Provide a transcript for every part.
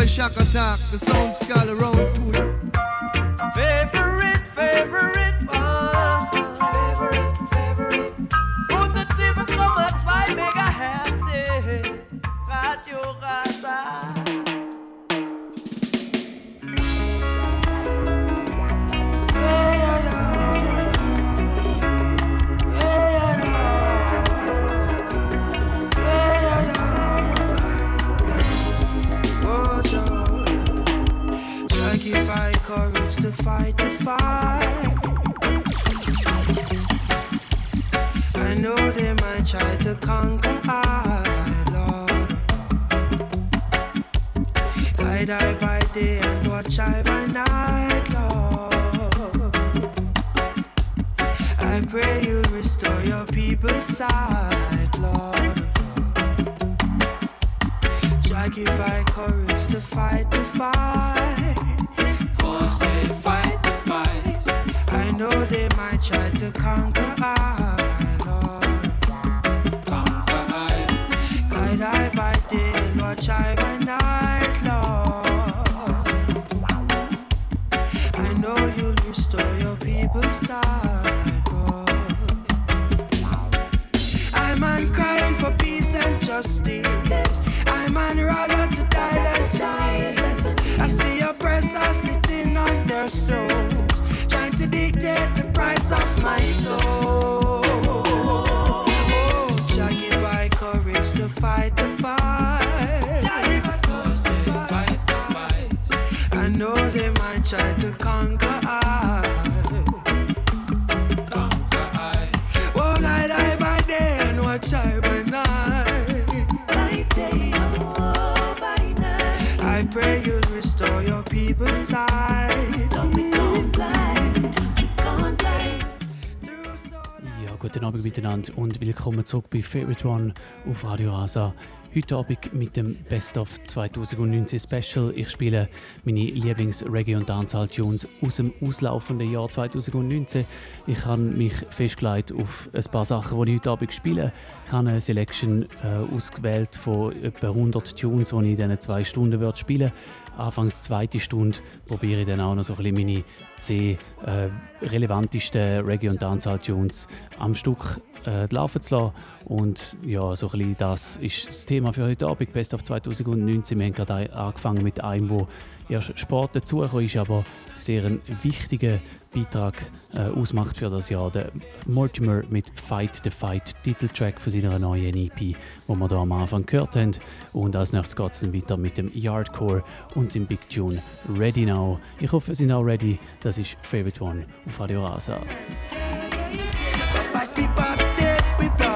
Comes shock attack. The sound skull around to Favorite, favorite. Deutschland und willkommen zurück bei Favorite One auf Radio Rasa. Heute Abend mit dem Best of 2019 Special. Ich spiele meine Lieblings-Reggae- und Dancehall-Tunes aus dem auslaufenden Jahr 2019. Ich habe mich festgelegt auf ein paar Sachen, die ich heute Abend spiele. Ich habe eine Selection äh, ausgewählt von etwa 100 Tunes, die ich in diesen zwei Stunden spielen werde. Anfangs zweite Stunde probiere ich dann auch noch so ein bisschen meine zehn äh, relevantesten Reggae- und Dancehall-Tunes am Stück äh, laufen lassen. Und ja, so ein bisschen das ist das Thema für heute Abend, Best of 2019. Wir haben gerade angefangen mit einem, wo erst Sport dazugekommen ist, aber sehr ein wichtiger Beitrag äh, ausmacht für das Jahr. Der Mortimer mit Fight the Fight, Titeltrack von seiner neuen EP, wo wir da am Anfang gehört haben. Und als nächstes geht es dann weiter mit dem Yardcore und seinem Big Tune Ready Now. Ich hoffe, Sie sind auch ready. Das ist Favorite One auf Radio Rasa.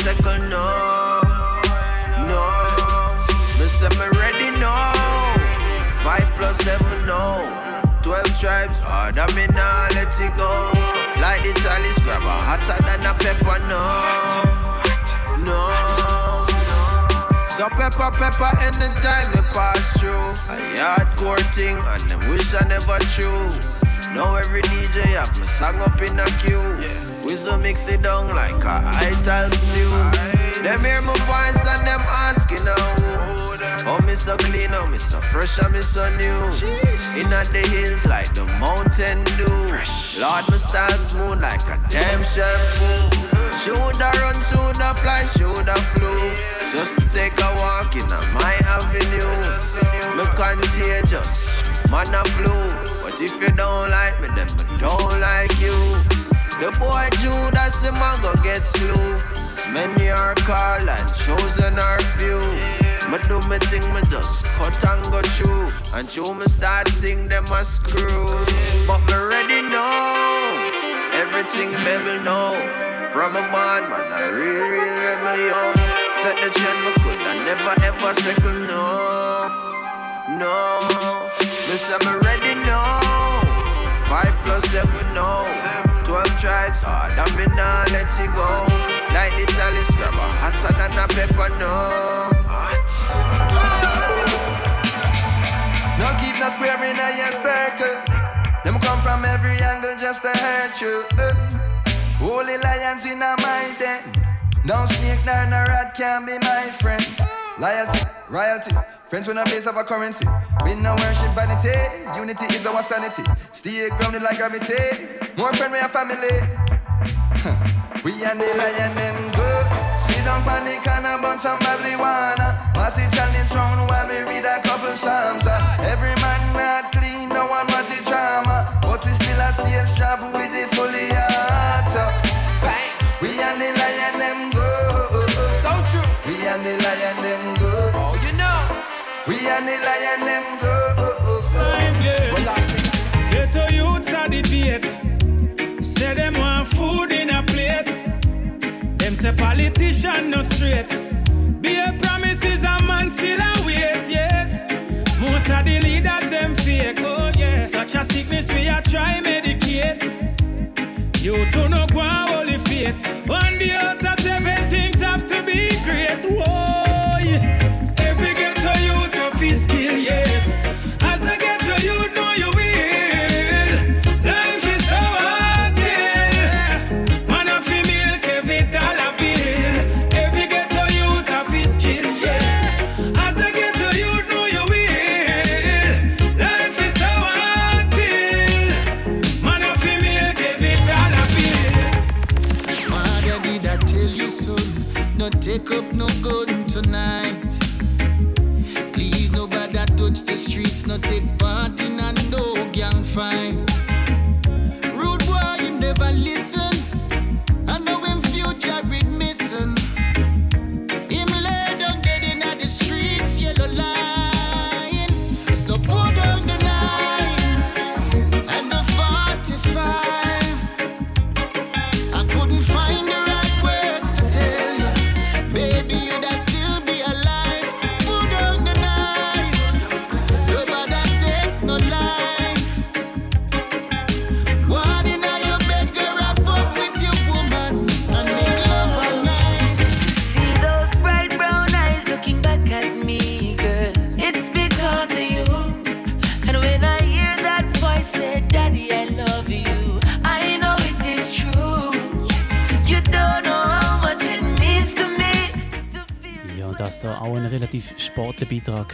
second no. No. Me say me ready now. Five plus seven no. Twelve tribes, harder me now let it go. Like the chalice grabber, hotter than a pepper no. No. So pepper, pepper anytime you pass through. A hardcore thing and them wish I never true. Now every DJ have me song up in a queue. We so mix it down like a ital stew. Them hear my voice and them asking now. Oh, me so clean, oh, me so fresh, and me so new. Inna the hills like the mountain dew. Lord, me style smooth like a damn shampoo. Shoulda run, shoulda fly, shoulda flew. Just to take a walk in my avenue. Me contagious, man a flu. But if you don't like me, then I don't like you. The boy Judas, him a go get slew. Many are called and chosen are few. Me do me thing, me just cut and go through. And show me start sing them a screw. But me ready now. Everything baby know. From a band, man, a real, real rebel, yo. Set the trend, me could I never ever second, no. No. Say me ready now. Five plus seven, no. Twelve tribes, hard, and me nah let it go. Like the chalice grabber, hotter than a pepper, no. No keep no square in a your circle. Them come from every angle just to hurt you. Holy lions in a my den. No snake nor no rat can be my friend. Loyalty, royalty, friends when a base of a currency. We no worship vanity, unity is our sanity. Stay grounded like gravity. More friend we a family. we and the lion them good. Sit down panic and a bunch of marijuana. Pass it challenge round while we read a couple psalms. Say politician no straight. Be a promises a man still a wait. Yes. Most of the leaders them fake. Oh yeah. Such a sickness we a try medicate. You to no go holy faith. One day out seven things have to be great. Whoa.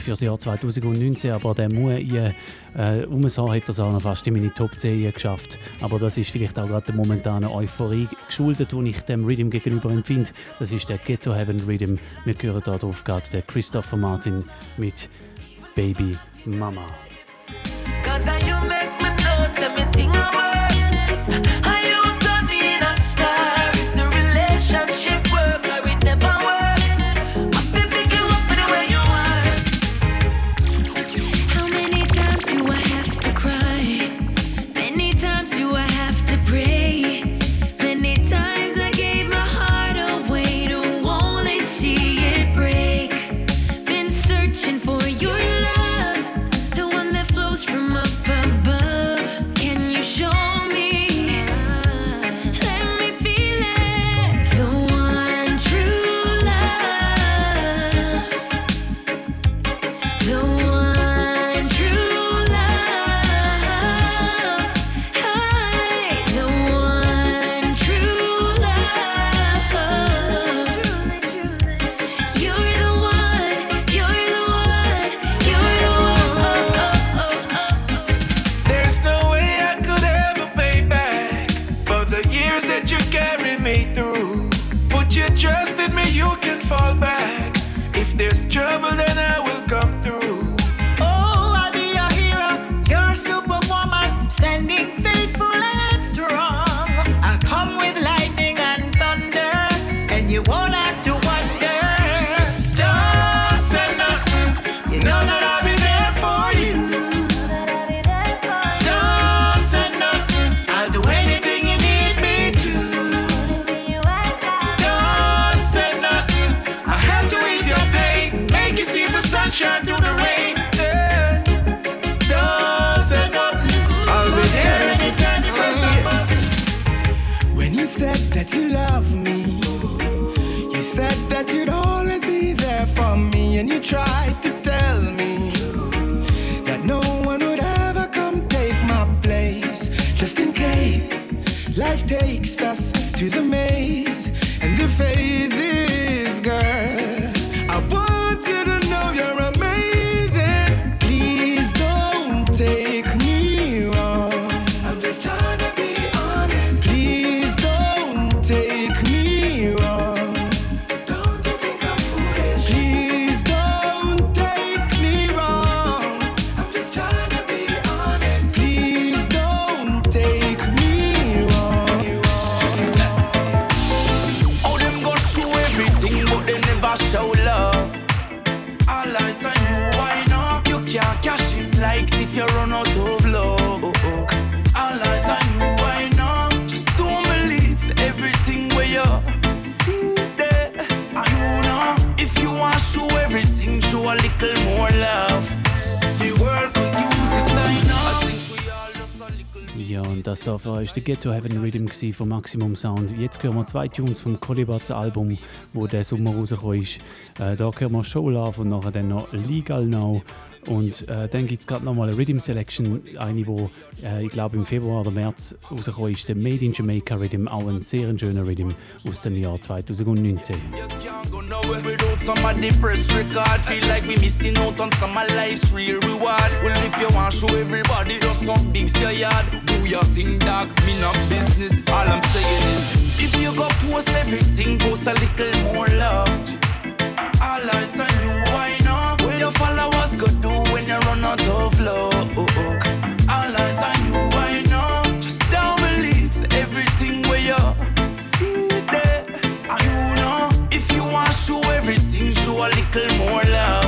Für das Jahr 2019, aber der Mue ihr äh, Umsau hat das auch noch fast in meine Top 10 geschafft. Aber das ist vielleicht auch gerade der momentanen Euphorie geschuldet, die ich dem Rhythm gegenüber empfinde. Das ist der Ghetto Heaven Rhythm. Wir hören da drauf gerade der Christopher Martin mit Baby Mama. Cause you make run out of love. All eyes on you, why not? Just don't believe everything where you see there. You know, if you want show everything, show a little more love. The world could use it by now. I Ja, und das da war ist der Ghetto Heaven Rhythm von Maximum Sound. Jetzt hören wir zwei Tunes vom Colibatz Album, wo der Sommer rausgekommen ist. Äh, da hören wir Show Love und nachher dann noch Legal Now. Und äh, dann gibt es gerade nochmal eine Rhythm Selection, eine, wo äh, ich glaube im Februar oder März rausgekommen ist, der Made in Jamaica Rhythm, auch ein sehr schöner Rhythm aus dem Jahr 2019. You can't go nowhere without some of the press record. Feel like we missing out on some of life's real reward. Well, if you want show everybody just some big your yard, do your thing, dog. Me not business. All I'm saying is, if you go post everything, post a little more love. All eyes on you, run of love? All eyes on you, why not? Just don't believe everything where you see there. You know, if you want to show everything, show a little more love.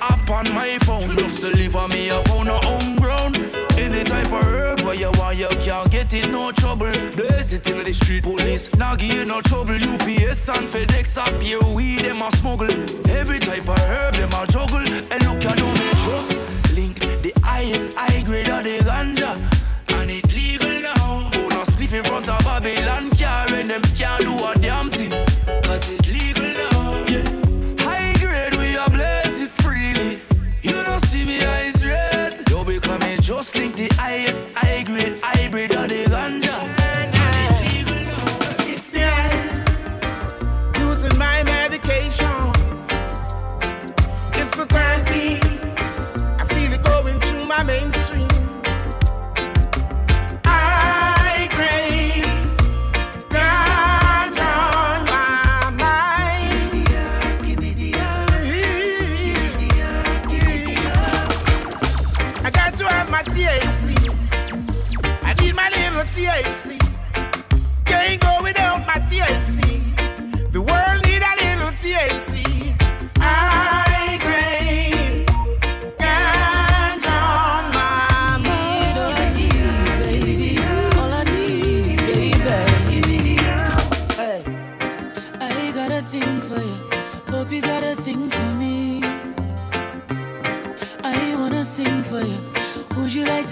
App on my phone. Just deliver me up on a home ground. Any type of herb where you want, you can't get it, no trouble. There's it in the street police. Now give you no trouble. UPS and FedEx up here, we them a smuggle. Every type of herb, them a juggle. And look at me just link the highest high grade of the ganja. And it legal now. Who not split in front of Babylon car and them can't do a damn thing. The highest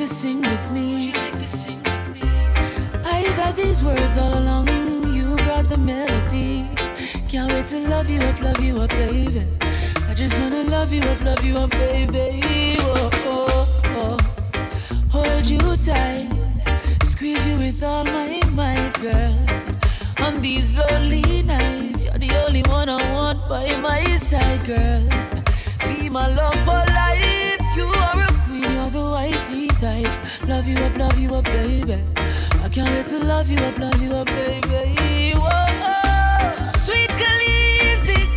to sing with me? I've had these words all along. You brought the melody. Can't wait to love you up, love you up, baby. I just wanna love you up, love you up, baby. Oh, oh, oh. Hold you tight, squeeze you with all my might, girl. On these lonely nights, you're the only one I want by my side, girl. Be my love for Love you up, love you up, baby. I can't wait to love you up, love you up, baby. Whoa, sweet Khaleesi,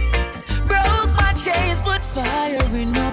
broke my chains, put fire in my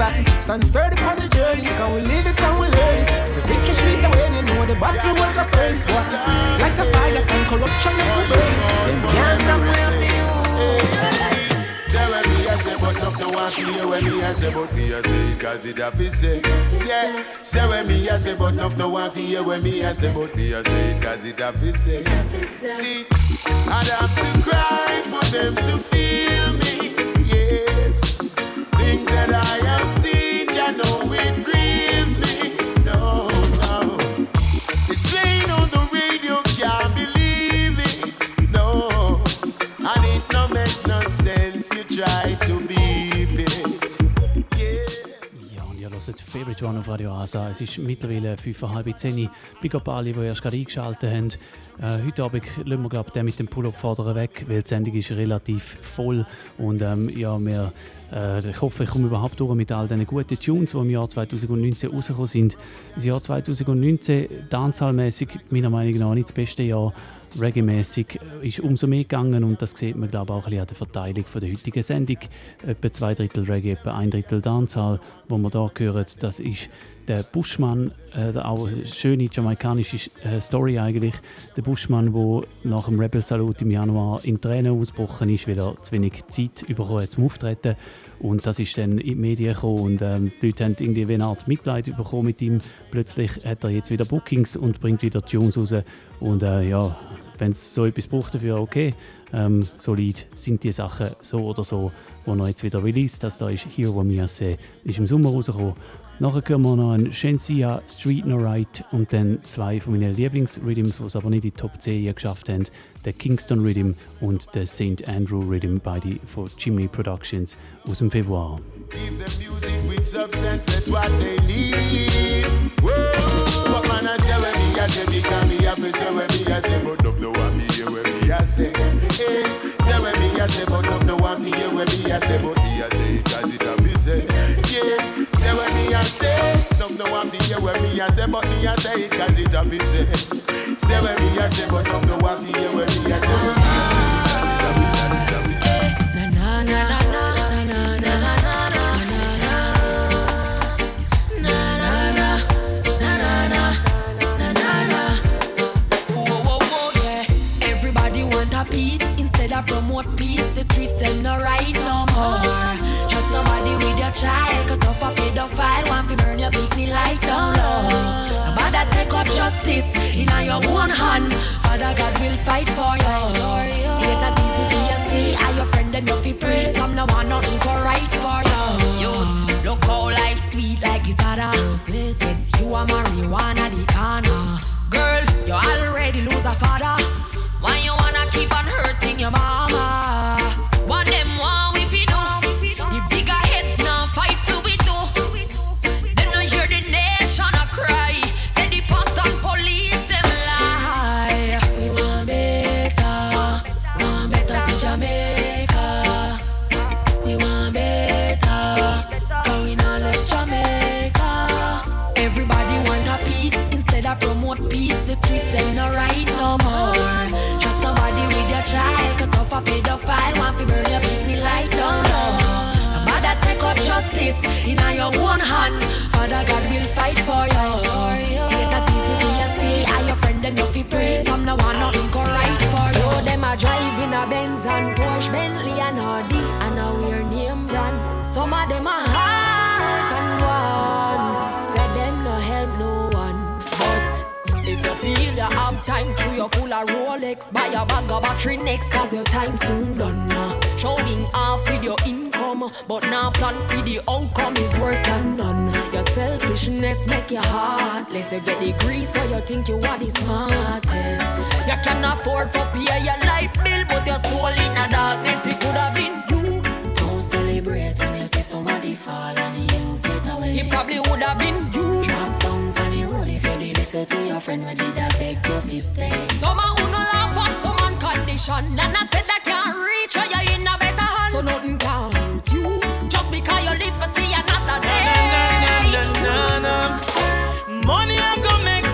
inside. Stand sturdy on the journey, can we live it and we learn it. The victory sweet the way you know the battle was the first one. Like a fire and corruption it will burn. Them can't stop you. Say when me a say, but enough no want to hear when me a say, but me a say, it have to say. Yeah. Say when me a say, but enough no want to hear when me a say, but me a say, it have to say. See, I'd have to cry for them to Things that I have Favorite One auf Radio Asa. Es ist mittlerweile 5.30 Uhr. Big up alle, die erst gerade eingeschaltet haben. Äh, heute Abend lassen wir glaub, den mit dem Pull-Up fordern weg, weil die Sendung ist relativ voll. Und ähm, ja, wir, äh, ich hoffe, ich komme überhaupt durch mit all diesen guten Tunes, die im Jahr 2019 rausgekommen sind. Das Jahr 2019, dancehallmäßig meiner Meinung nach nicht das beste Jahr. Reggae-mäßig ist umso mehr gegangen und das sieht man glaube auch an der Verteilung von der heutigen Sendung. Etwa zwei Drittel Reggae, etwa ein Drittel Dancehall, wo wir da hören, das ist der Bushman, äh, auch eine schöne jamaikanische äh, Story eigentlich. Der Bushman, der nach dem Rebel Salut im Januar in Tränen ausgebrochen ist, weil er zu wenig Zeit bekommen hat zum Auftreten. Und das ist dann in die Medien gekommen und ähm, die Leute haben irgendwie wie eine Art Mitleid bekommen mit ihm. Plötzlich hat er jetzt wieder Bookings und bringt wieder Tunes raus. Und äh, ja, wenn es so etwas braucht dafür, okay. Ähm, solid sind die Sachen so oder so, wo er jetzt wieder released. Das da ist Here Wo Mia Se, ist im Sommer rausgekommen. Nachher hören wir noch einen Shensia Street No Right und dann zwei von meinen Lieblingsrhythms, die es aber nicht in die Top 10 geschafft haben. Der Kingston Rhythm und der St. Andrew Rhythm, beide von Chimney Productions aus dem Februar. Give them music with substance, that's what they need. Whoa, what say because me have to say where me a say, but love no one for hear where me a say. Hey, say where me a say, but love no one for hear where me a say, but me a say it as it have say. Yeah, say where me a say, love no one for hear where me a say, but me a say it as it have say. Say where me a say, but love no one for hear where me a say. Instead peace. The streets them no right no more. Trust nobody with your child, cause no for pedophile. Want fi burn your bikini lights down low. Nobody take up justice in your own hand. Father God will fight for you. It as easy for you see. How your friend them you fi pray. Some no want nothing go right for you. Youth, look how life sweet like it's harder. It's you a marijuana the corner. Girl, you already lose a father. Why you wanna keep on hurting your mama? driving a Benz and Porsche Bentley. Your full of Rolex, buy a bag of battery next, cause your time soon done. Showing off with your income, but now plan for the outcome is worse than none. Your selfishness make you heartless. You get the grease, so you think you are the smartest. You can afford for pay your light bill, but your soul in the darkness. It could have been you. Don't celebrate when you see somebody fall and you get away. it probably would have been you. Drop if you to your friend, we did a beg you fi stay. Some a who no laugh at some man condition, and I said that can't reach or you in a better hand. So nothing can hurt you, just because you live for see another day. Na, na, na. Money I'm gonna make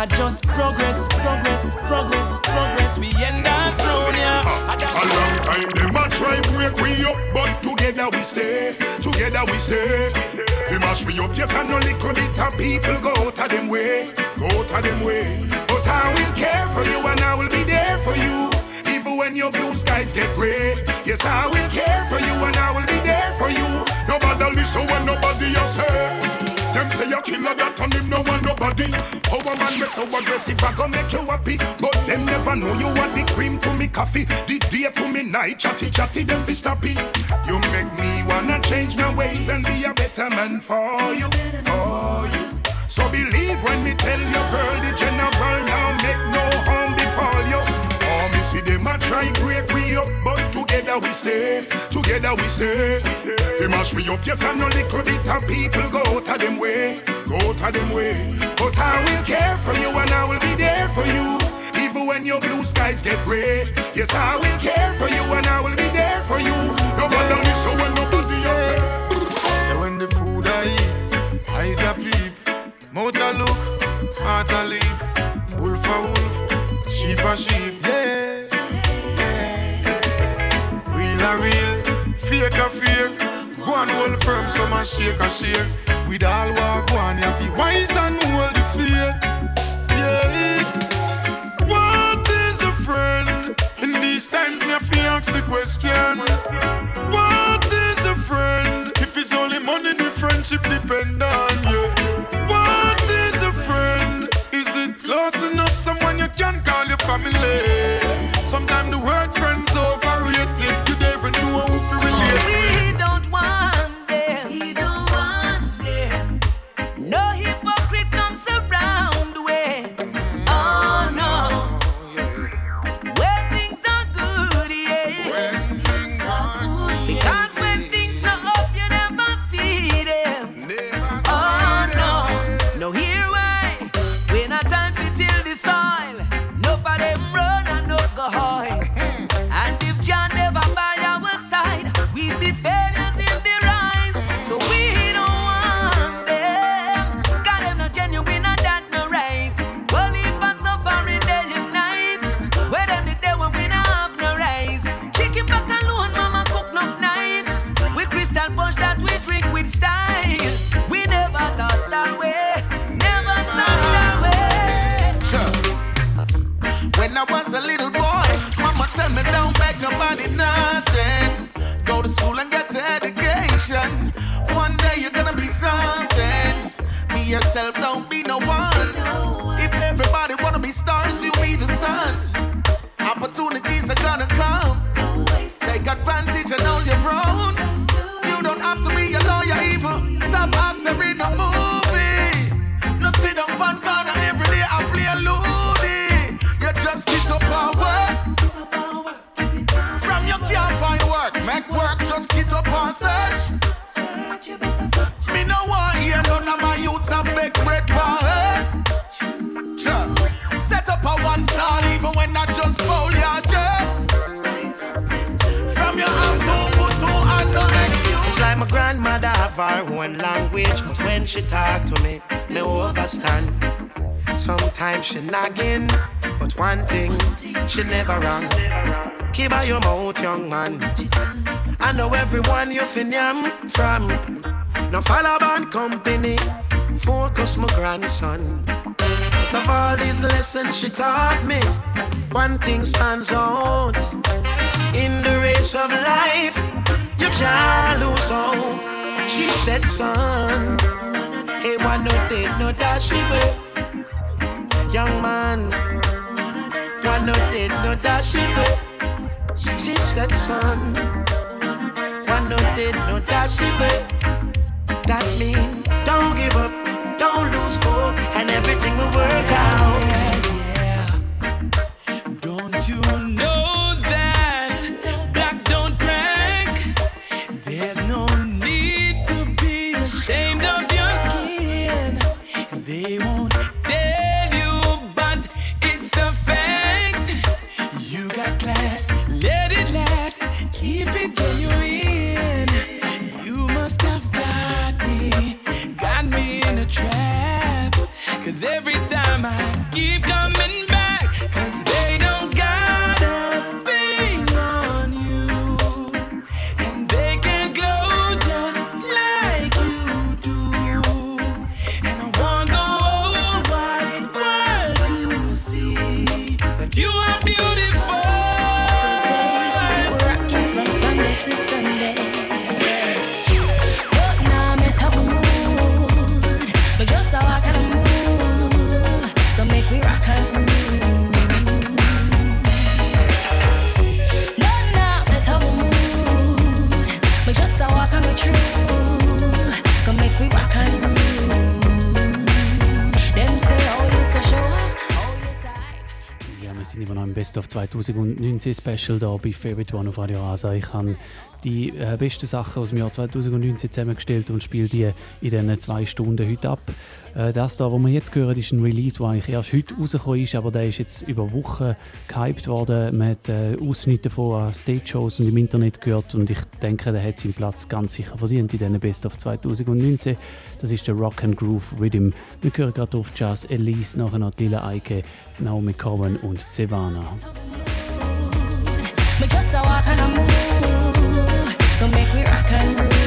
I just progress, progress, progress, progress. We end up round here. A long time them a try break we up, but together we stay, together we stay. We mash we up, yes, I know little bit of people go out of them way, go out of them way. But I will care for you and I will be there for you. Even when your blue skies get gray, yes, I will care for you and I will be there for you. Nobody listen when nobody else say. Say a killer that on him no want nobody. How a man be so aggressive, I gon' make you happy. But them never know you are the cream to me coffee, the day to me night, chatty chatty, them fi stop. You make me wanna change my ways and be a better man for you, for you. So believe when me tell you, girl, the general now make see them a try break we up, but together we stay, together we stay. Fi mash me up, yes, I know little bit of people go out of them way, go out of them way. But I will care for you and I will be there for you. Even when your blue skies get gray, yes, I will care for you and I will be there for you. Nobody listen when nobody else. So when the food I eat, eyes a peep, mouth a look, heart a leap, wolf a wolf, sheep a sheep, yeah. Fake a fake, go and hold firm, some a shake a shake. With all go on, you to wise and hold the faith, yeah. What is a friend? In these times, me have to ask the question. What is a friend? If it's only money, the friendship depend on yam from. No follow band company, focus my grandson. But of all these lessons she taught me, one thing stands out. In the race of life, you can't lose hope. She said, son, hey, why no did no dash way? Young man, why no did no dash way? She said, son, no did, no dash away. That means don't give up, don't lose hope, and everything will work out. Of 2019 Special da bei Favorite One auf Radio Rasa. Ich habe die äh, besten Sachen aus dem Jahr 2019 zusammengestellt und spiele die in diesen zwei Stunden heute ab. Äh, das da, was wir jetzt hören, ist ein Release, der eigentlich erst heute rausgekommen ist, aber der ist jetzt über Wochen gehypt worden. Man hat äh, Ausschnitte von Stage-Shows und im Internet gehört und ich denke, der hat seinen Platz ganz sicher verdient in diesen Best of 2019. Das ist der Rock and Groove Rhythm. Wir hören gerade auf Jazz Elise, nachher noch Dilla Eike, Naomi Cohen und Sevana. But just how I kinda move, gonna make me rock and groove.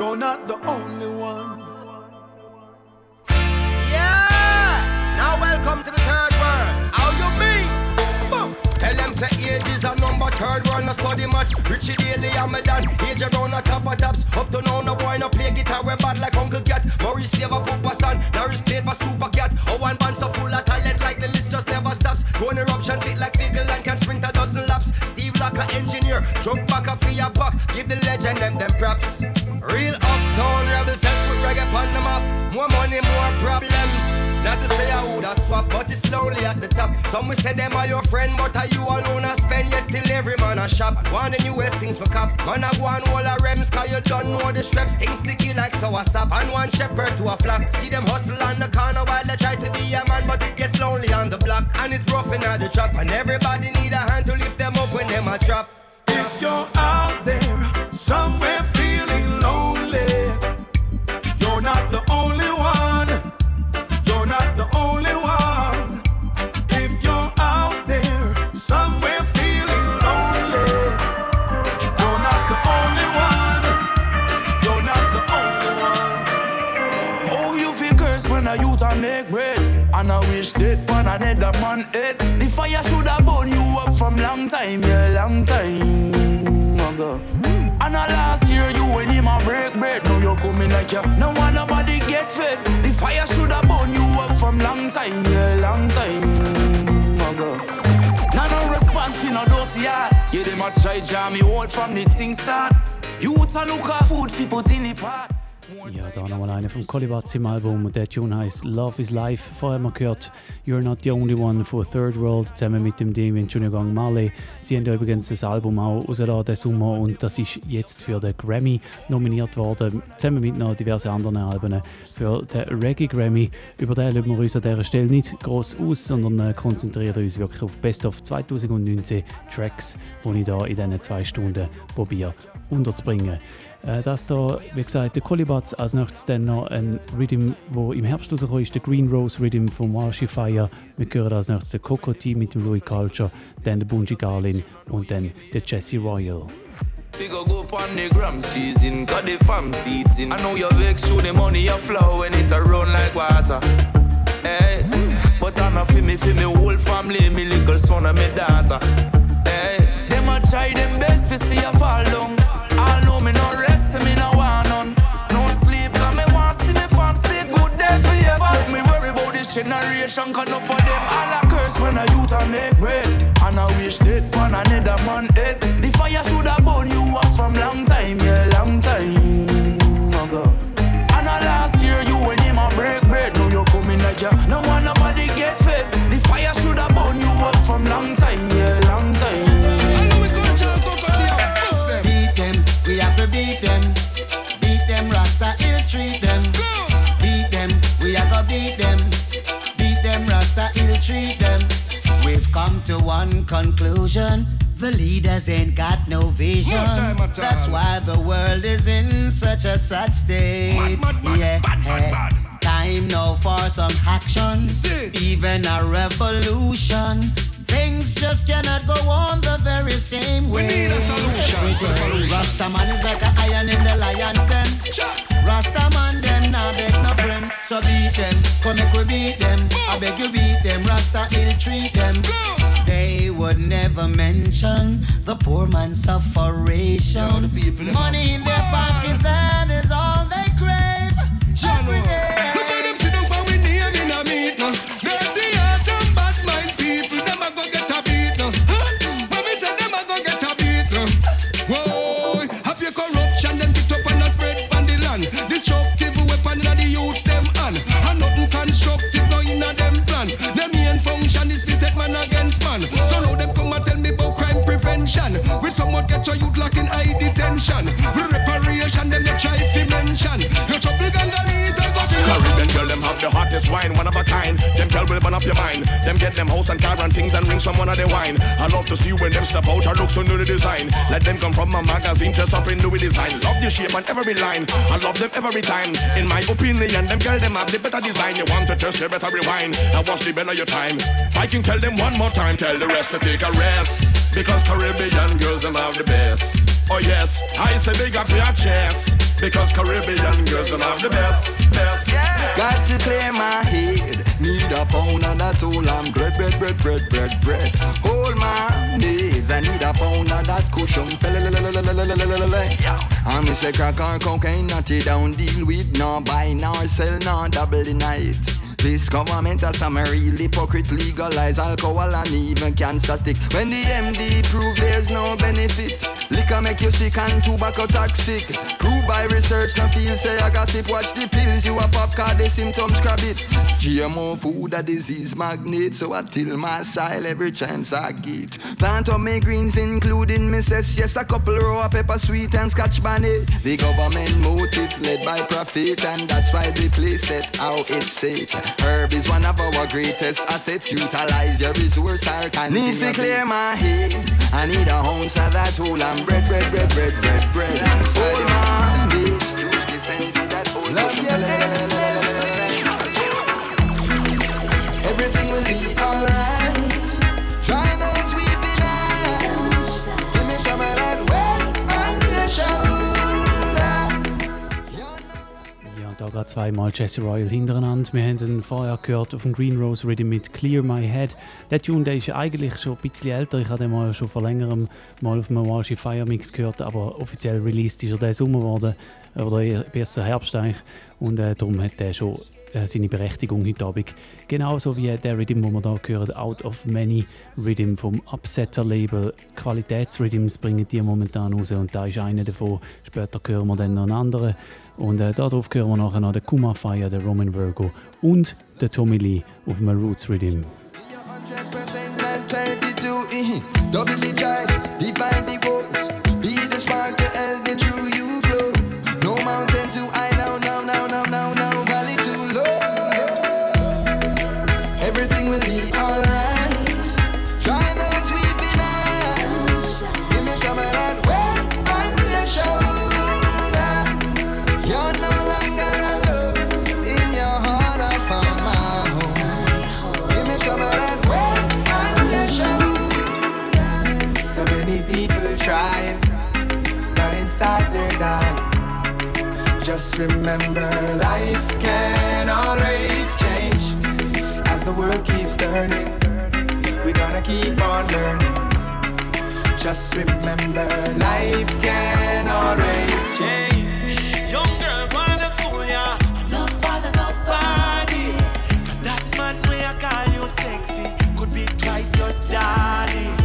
You're not the only one. Yeah! Now welcome to the third world. How you mean? Boom! Tell them say age is a number, third world no study much. Richie Daly and me done, age around a top of tops. Up to now, no boy no play guitar, we bad like Uncle Cat. Maurice Favor, Papa Son, Norris played for Super Cat. Oh, one band so full of talent like the list just never stops. Go eruption fit like Figgle and can sprint a dozen laps. Steve Locker, engineer, drunk back a for your buck. Give the legend them them props. Real uptown rebels help put reggae on the map. More money, more problems. Not to say I woulda swap, but it's slowly at the top. Some will say them are your friend, but are you alone a spend? Yes, still every man a shop. One the newest things for cop. Man a go on all a rems, cause you don't know the straps. Things sticky like sour sap. And one shepherd to a flock. See them hustle on the corner while they try to be a man, but it gets lonely on the block. And it's rough in the trap. And everybody need a hand to lift them up when them a drop. If you're out there somewhere And I wish that pan another man head. The fire should have burned you up from long time, yeah, long time oh, ago. And a last year you when him a break bread. Now you coming like ya. No one nobody get fed. The fire should have burned you up from long time, yeah, long time oh, ago. Now no response for no dirty heart. Yeah, them a try jam me out from the thing start. Youth a look at food fi put in the pot. Ja, da nochmal einer vom Colibatz im Album der Tune heißt Love is Life. Vorher haben wir gehört You're Not the Only One von Third World zusammen mit dem Damien Junior Gang Male. Sie haben ja übrigens das Album auch rausgelassen diesen Sommer und das ist jetzt für den Grammy nominiert worden, zusammen mit noch diversen anderen Alben für den Reggae Grammy. Über den lassen wir uns an dieser Stelle nicht groß aus, sondern äh, konzentrieren uns wirklich auf Best of 2019 Tracks, die ich da in diesen zwei Stunden probiere unterzubringen. Äh, das da, wie gesagt, der Colibats, als nächstes dann noch ein Rhythm, der im Herbst rausgekommen ist, der Green Rose Rhythm von Marshy Fire. Wir hören als nächstes den Coco Tea mit dem Louis Culture, dann der Bungie Garlin und dann der Jesse Royal. Figure go on the gram season, got the fam seating. I know you vex through the money you flow when it a run like water. Hey, but I know for me, for me whole family, me little son and me daughter. Hey, them a try them best to see you fall down. I know me no rest, me no want none. No sleep, cause me want see me farm stay good there forever. Me worry about this generation, cause enough for them all a curse when a youth a make bread. And I wish that one another man head. The fire should have burned you up from long time, yeah, long time ago. And a last year you when him a break bread, now you coming like ya. No one beat them. Beat them, Rasta ill treat them. Beat them, we have to beat them. Beat them, Rasta ill treat them. We've come to one conclusion. The leaders ain't got no vision. No time at all. That's why the world is in such a sad state. yeah. Time now for some action. Even a revolution. Things just cannot go on the very same way. Rastaman is like a iron in the lion's den. Rastaman them nah beg no friend. So beat them, come make we beat them. I beg you beat them, Rasta ill treat them. They would never mention the poor man's sufferation. Money in their pocket, that is all they crave. Every day. The hottest wine, one of a kind. Them girl will burn up your mind. Them get them house and car and things and rings from one of the wine. I love to see when them step out or look so new the design. Let them come from a magazine, dress up in Louis design. Love the shape and every line. I love them every time. In my opinion, them girl them have the better design. You want to test, you better rewind and watch the bell of your time. Viking, tell them one more time, tell the rest to take a rest. Because Caribbean girls them have the best. Oh yes, I say big up your chest. Because Caribbean girls them have the best, best. Got to clear my head. Need a pound and a. I'm bread, bread, bread, bread, bread, bread. Hold my needs. I need a pound of that cushion. I'm a say crack or cocaine, not it down deal with. No buy, nor sell, nor double the night. This government has some real hypocrite legalize alcohol and even cancer stick. When the MD prove there's no benefit, liquor make you sick and tobacco toxic. Prove my research, no feel say I gossip. Watch the pills, you a pop card, the symptoms grab it. GMO food, a disease magnet, so I till my style every chance I get. Plant on my greens, including Mrs. Yes, a couple row of pepper sweet and scotch bonnet. The government motives led by profit, and that's why the place set how it's set. Herb is one of our greatest assets. Utilize your resource, our Need to clear my head. I need a ounce of that whole and bread, bread, bread, bread, bread, bread. Hold my zweimal Jesse Royal hintereinander. Wir haben ihn vorher gehört auf dem Green Rose Rhythm mit Clear My Head. Der Tune der ist eigentlich schon ein bisschen älter. Ich habe den mal schon vor längerem mal auf dem Mawashi Fire Mix gehört, aber offiziell released ist er diesen Sommer geworden. Oder besser Herbst eigentlich. Und äh, darum hat er schon äh, seine Berechtigung heute Abend. Genauso wie der Rhythm, den wir hier hören, Out of Many Rhythm vom Upsetter Label. Qualitätsrhythms bringen die momentan raus und da ist einer davon. Später hören wir dann noch einen anderen. Und äh, darauf hören wir nachher noch den Kuma Fire, den Roman Virgo und den Tommy Lee auf dem Roots Rhythm. 32, eh, double the divide the voice. Remember, life can always change as the world keeps turning. We're gonna keep on learning. Just remember, life can always change. Young girl going to school, yeah. No follow that man I call you sexy could be twice your daddy.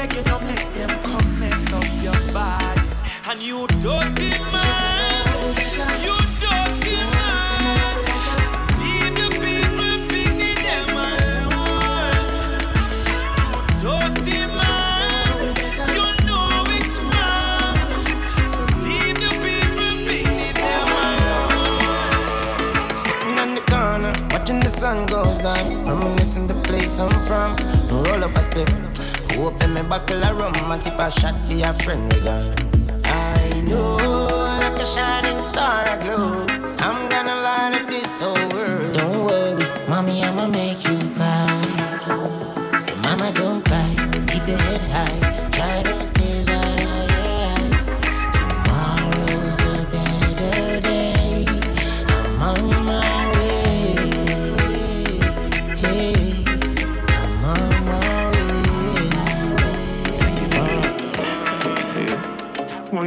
Beg you don't let them come mess up your body. And you dirty man. You dirty man. Leave the people picking them alone. Dirty man, you know it's wrong. So leave the people picking them alone. Sitting on the corner, watching the sun goes down. Reminiscing the place I'm from. Roll up a spliff. Open me buckle of rum and tip a shot for your friend again. I know, like a shining star I glow. I'm gonna light up this whole world. Don't worry, mommy, I'ma make you proud. So, mama, don't cry. Keep your head high.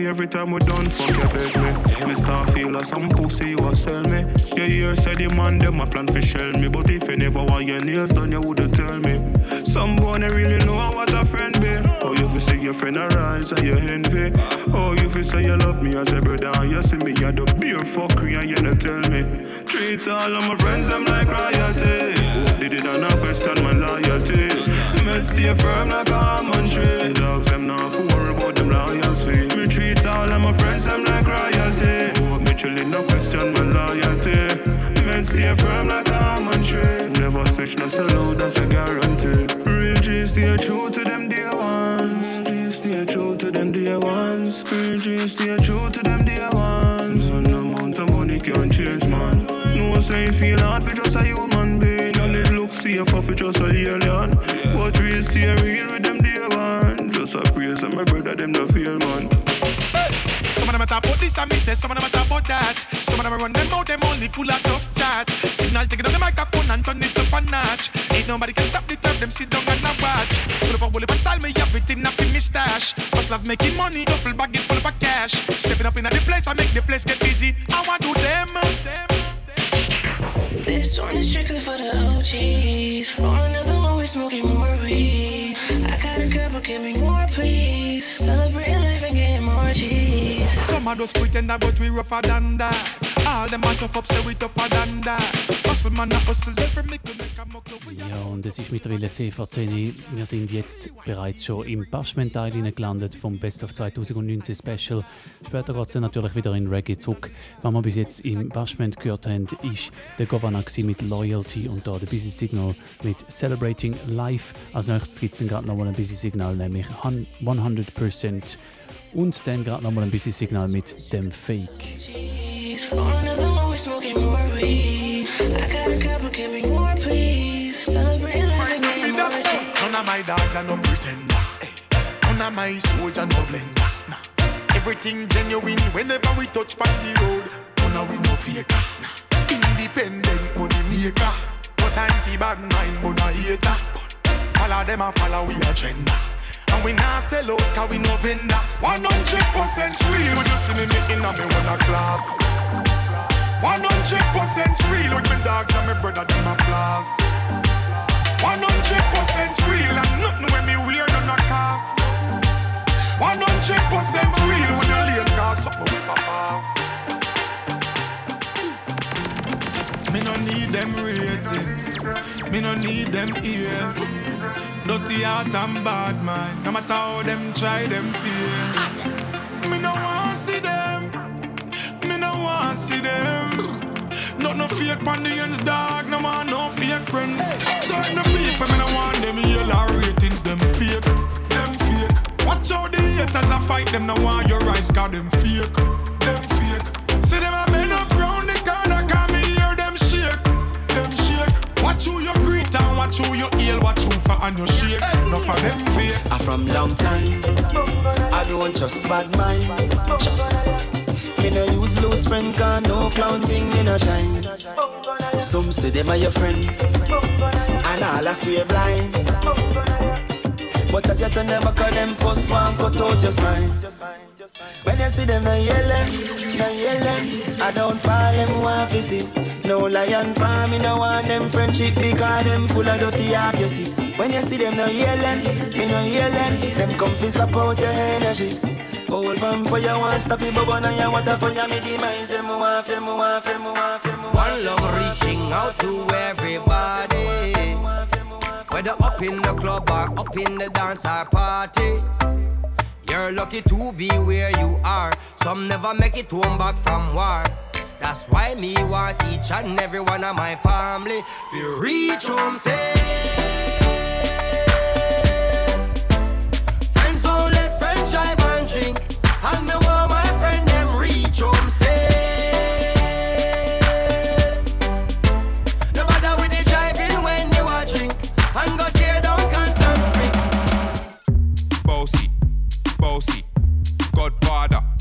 Why every time we done fuck you beg me? Me start feel like some pussy you a sell me. Yeah, You say the man them a plan for shell me. But if you never want your nails done you woulda tell me. Some boy they really know what a friend be. Oh you fi see your friend arise and you envy. Oh you fi say you love me as a brother And you see me at the beer fuckery and you not tell me. Treat all of my friends them like royalty. Did it and not question my loyalty. Men stay firm like a almond tree. Dogs them not about them fee Me treat all of my friends them like royalty. Oh me chillin' no question my loyalty. Men stay firm like a almond tree. Never switch no sell that's a guarantee. Real G stay true to them dear ones. G stay true to them dear ones. Real G stay true to them dear ones. No amount of money can change man. No say feel hard for just a human being. And it look safer for just a alien. But real stay real with them dear one Just a praise and my brother them no feel man Some of them talk about this and me say some of them talk about that. Some of them run them out, them only full of tough chat. Signal take it on the microphone and turn it up a notch. Ain't nobody can stop the turn, them sit down and a watch. Full up a of style, me have it in a me stash. Hustlers making money, duffel bag it full of cash. Stepping up in the place, I make the place get busy. I want do them. This one is strictly for the OGs. Roll another one, we smoking more weed. I got a girl, but give me more, please. Celebrate life and get more cheese. Some of those pretender, but we rougher than that. Ja, und es ist mittlerweile CVC. Wir sind jetzt bereits schon im Bashment-Teil gelandet vom Best of 2019 Special. Später geht es natürlich wieder in Reggae zurück. Was wir bis jetzt im Bashment gehört haben, ist der Governor mit Loyalty und da der Busy Signal mit Celebrating Life. Als nächstes gibt es dann gerade nochmal ein Busy Signal, nämlich 100%. Und dann gerade nochmal ein Busy Signal mit dem Fake. Rolling another one, we smoking more weed. I got a girl, but give me more, please. Celebrate life and give me more cheese. None of my dogs are no pretender. eh. None of my soldier no blender. Nah. Everything genuine whenever we touch on the road. None of we no faker. Independent money maker. No time for bad mind, but no hater. Follow them and follow we agenda. And we not sell out cause we no vendor 100% real you see me in a me one class 100% real with me dogs and me brother them a class 100% real and nothing when me wear none a cough 100% real when you late cause something we pop off Me no need them ratings Me no need them ear Dirty heart and bad mind No matter how them try them feel Me no want see them Me no want see them Not no fake ends, dog. No man, no fake friends. Certain people, me no want them yellow ratings. Them fake, them fake. Watch out the haters a fight them. No want your rice, got them fake. Watch who you heal, watch who for and you shake. No for them fake. I from long time. I don't trust bad mind. Me no use loose friend, cause no clown thing me no shine. Some say them are your friend, and all I swear blind. But as you turn them back, them first one cut out your spine. When you see them no yelling, no yelling, I don't fall them to see. No lion farm, me no want them friendship because them full of dirty heart, you see. When you see them no yelling, me no yelling, them come fi support your energy. Old man for you want stop it, bubble and you want to for you me demise them want me want me want me want One love reaching out to everybody. Whether up in the club or up in the dance or party. You're lucky to be where you are. Some never make it home back from war. That's why me want each and every one of my family to reach home safe.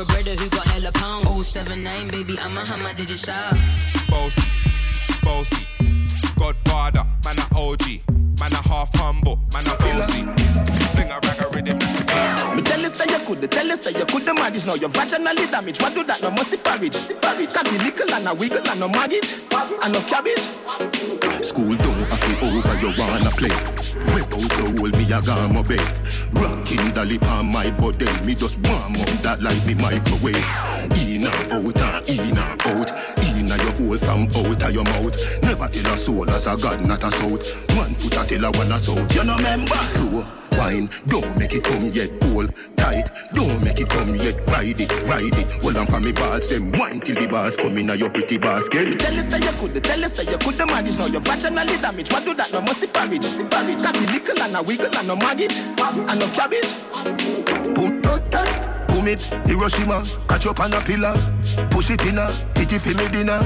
a brother who got hella pounds. 079, baby, I'm a hammer, did you shop? Bossy, bossy, Godfather, man a OG, man a half humble, man a bossy. Fling a rag you say you could, tell you say you could manage. Now you're vaginally damaged. What do that? No must the porridge. The porridge. Can be little and a wiggle and no maggot and no cabbage. School don't have to over, you wanna play. Whip out the hole, me a gamma bay. Rocking the lip on my body, me just warm up that like me microwave. In and out in and out. In and your hole from out of your mouth. Never tell a soul as a god, not a south. One foot a tell a one a south. You know member? Slow wine, don't make it come yet. Hold tight, don't make it come yet. Ride it, ride it. Hold on for me balls, them wine till the bars come in your pretty basket. Tell you say you could, tell you say you could manage. Now you're vaginally damaged. What do that? No must the porridge. The porridge. Can be little and a wiggle and no maggot and no cabbage. Boom, Hiroshima, catch up on a pillar. Push it in a, titty for me dinner.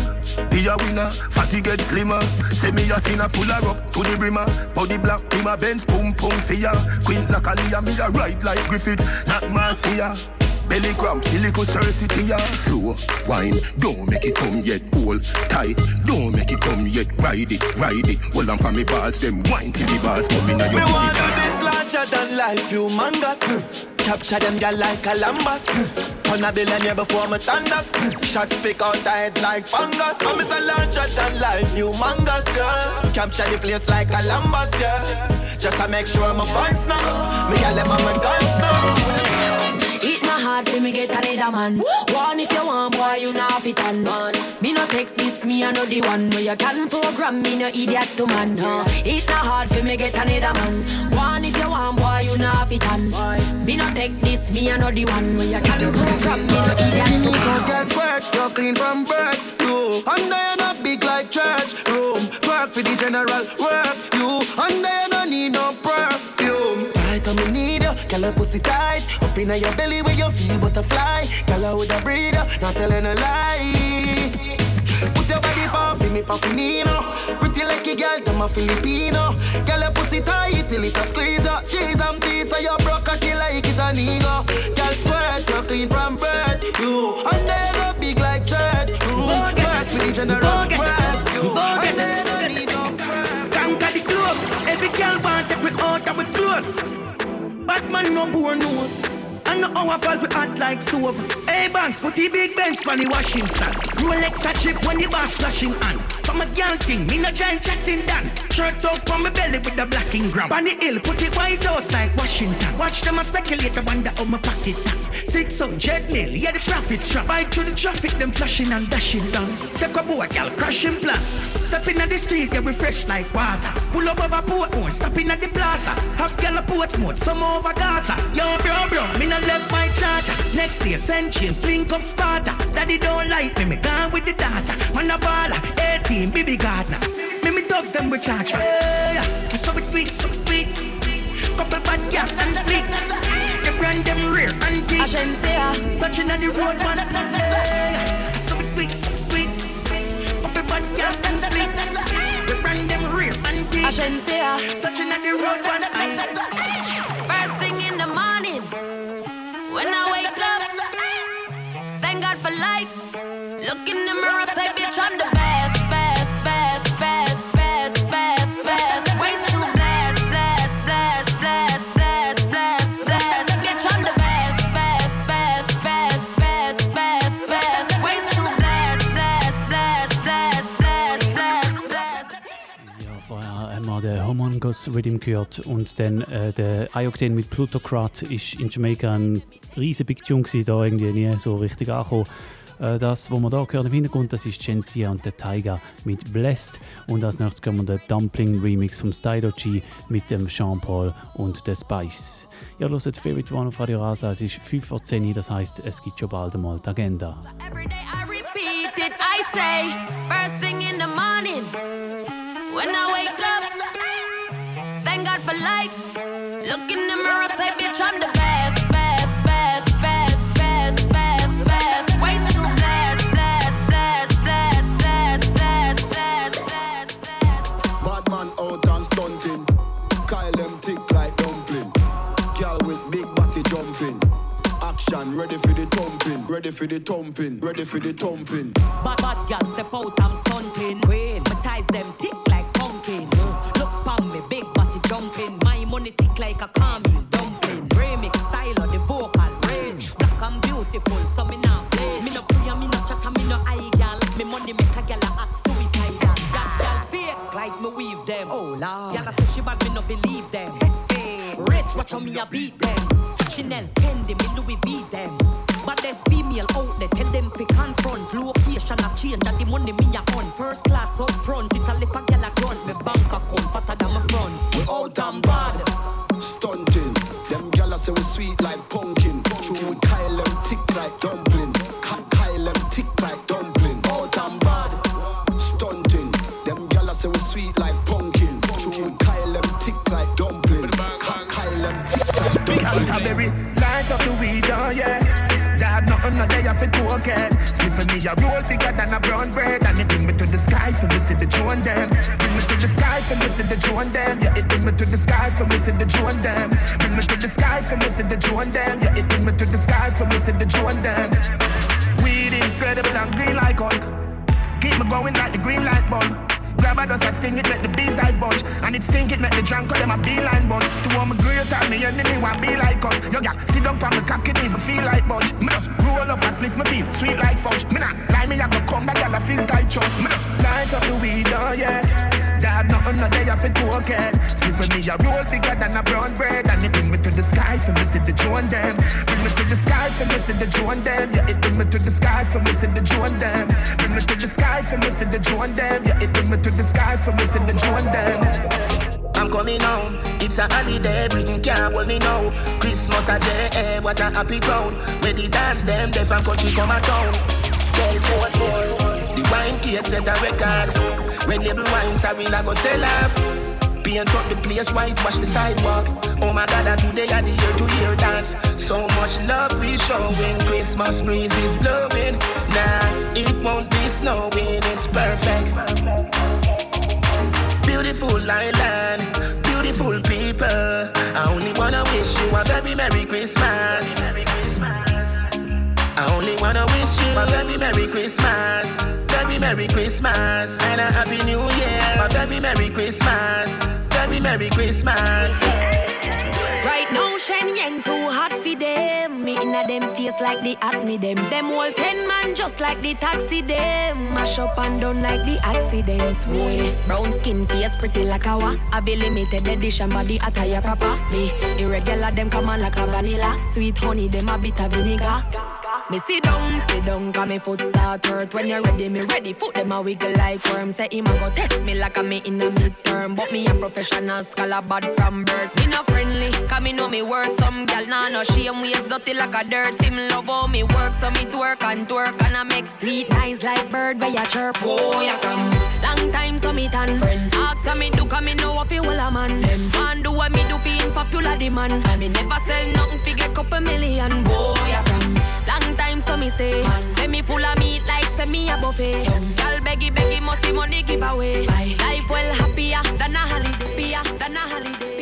Be a winner, fatty get slimmer. Say me a sinner, pull her up to the brimmer. Body black, in my Benz, boom, boom, fear. Queen like Aaliyah, me a ride like Griffith, not Marcia. Belly cramp, silicon Cersei ya Slow, wine, don't make it come yet Hold tight, don't make it come yet Ride it, ride it. Hold on for me balls, them wine till the bars come in Me want do this larger than life, You humongous. Capture them girl like a lambas. On a billionaire before me thunders. Shot pick out the head like fungus. I'm a larger than life, humongous, yeah. Capture the place like a lambas, yeah. Just to make sure my fans now. Me gal them on my guns now hard for me get another man. One if you want, boy, you not fit on man. Me no take this, me I know the one where you can program me no idiot to man. No. it's not hard for me get another man. One if you want, boy, you not fit on. Me no take this, me I know the one where you can program me no idiot to man. girl squirt, you're clean from birth. You under you not big like church room. Work for the general work. You under you no need no perfume. Tight on me need you, girl a pussy tight. Up inna your belly where you feel butterfly. Girl a with a breeder, not telling a lie. Put your body pa for me pa finino. Pretty like a girl, I'm a Filipino. Girl pussy tight till it a squeeze up. Cheese and peace, so you broke a kill like it a nigga. Girl squirt, you clean from birth. You under you no big like church. You work for the general work. You you clothes. Bad man no poor nose. And no our fault we hot like stove. Hey banks, put the big bench on the washing stand. Rolex a chip when the boss flashing on. From a girl thing, me no giant chatting done. Shirt up from my belly with the blacking gram. On the hill, put it white house like Washington. Watch them a speculate, I wonder how my pocket down. Six hundred mil, yeah the profits drop. Buy through the traffic, them flashing and dashing down. Take a boat, girl, crashing plan. Step in the street, yeah we fresh like water. Pull up over Portmore, stop in at the plaza. Have girl a Portsmouth, some over Gaza. Yo bro bro, me no left my charger. Next day send James, link up Sparta. Daddy don't like me, me gone with the data. Man a baller, 18, baby gardener. Me me dogs them we charge. Hey, I saw it tweet, so it tweet. Couple bad gal and flick. The brand them rare and deep. Touching on the road, man. Hey, saw it tweet, so it tweet. Couple bad gal and flick. The brand them rare and deep. Touching on the road, man. Life. Look in the mirror, say, bitch, I'm the best, den Homongos Rhythm gehört und dann äh, der Ioctane mit Plutocrat ist in Jamaika ein riesen Big Tune gewesen, da irgendwie nie so richtig angekommen. Äh, das, was wir da hören im Hintergrund, das ist Gensia und der Tiger mit Blessed und als nächstes kommen den Dumpling Remix vom Stylo G mit dem Jean Paul und der Spice. Ja, hört Favorite One auf Radio Rasa, es ist 5 vor 10 Uhr, das heisst, es gibt schon bald einmal die Agenda. Say, first thing in the morning, when I wake up, thank God for life. Look in the mirror, say, bitch, I'm the best, best, best, best, best, best, best. Way too blessed, blessed, blessed, blessed, blessed, blessed, blessed, blessed. Bad man out and stunting. Kyle them thick like dumpling. Girl with big body jumping. Action ready for the thumping. Ready for the thumping. Ready for the thumping. Bad bad girl step out, I'm stunting. Queen, my ties them tick Like a caramel dumpling. Remix style of the vocal range. Black and beautiful, so me now play. Me no puya, me no chatter, me no eye gal. Me money make a gal act suicidal. That gal fake like me weave them. Oh lord, gal say she bad, me no believe them. Rich, watch how me a beat them. Chanel, Fendi, me Louis V them. But there's female out there, tell them fi confront Location a change and the money me a on First class up front, it a lip a gal a grunt Me bank account fatter than my front We out and bad. Stunting. Them gyal say we sweet like pumpkin. True we Kyle them thick like dumpling. Ka- Kyle them thick like dumpling. Out and bad. Stunting. Them gyal say we sweet like pumpkin. True we Kyle them thick like dumpling. Ka- Kyle them thick like Big dumpling. Canterbury, lights up the weed, oh yeah. Cocaine. Split for me a roll bigger than a brown bread, and it bring me to the sky for me see the drone them. Bring me to the sky for me see the drone them. Yeah, it bring me to the sky for me see the drone them. Bring me to the sky for me see the drone them. Yeah, it bring me to the sky for me see the drone them. Weed incredible and green like Hulk. Keep me going like the green light bulb. Grab a dust, I sting it, make the bees I budge. And it stink it, make the drunk call them a beeline buzz. To all my great and me enemy want be like us. Yo, yeah, sit down from the cock, it even feel like budge. Me just roll up and split my feel sweet like fudge. Me not lie, me I go come back, I feel tight chug. Me just light up the weed, oh yeah. Dad, nothing no day, I feel too okay. Split for me, I roll bigger than a brown bread. And it bring me to the sky for me, see the joint them. Bring me to the sky for me, see the joint them. Yeah, it bring me to the sky for me, see the joint them. Bring me to the sky for me, see the joint them. Yeah, it bring me to the sky for me, see the joint them. I'm coming home, it's a holiday, Britain can't hold me now. Christmas a J, what a happy crowd. Where the dance them, they from country come a town. Tell more, more. The wine cake set a record. When label wine, sorry, I go sell off. Paint up the place, whitewash the sidewalk. Oh my God, I do are the year to year dance. So much love we showing. Christmas breeze is blowing. Nah, it won't be snowing. It's perfect. Beautiful island, beautiful people. I only wanna wish you a very Merry Christmas. I only wanna wish you a very Merry Christmas. Very Merry Christmas. And a Happy New Year. A very Merry Christmas. Very Merry Christmas. Right now, Shen Yang too hot for them. Me inna them face like the acne them. Them all ten man just like the taxi them. Mash up and done like the accidents. Boy, brown skin face pretty like a wa. I be limited edition body attire proper. Me irregular them come on like a vanilla. Sweet honey them a bit of vinegar. Me sit down, sit down, cause me foot start hurt. When you're ready, me ready, foot them a wiggle like worm. Say him a go test me like me in a midterm. But me a professional scholar, bad from birth. Me not friendly, cause me know me worth Some gal. Nah no shame, waist dirty like a dirt. Him love how me work, so me twerk and twerk And I make sweet nice like bird where you chirp. Oh, you from? Long time, so me tan. Friend. Ask how me do, cause me know what you will a man Them man do what me do, fi popular demand. And me never sell nothing, fi get couple million. Boy, me a buffet. Some gal beggy beggy must see money give away. Bye. Life well happier than a holiday. Beer than a holiday.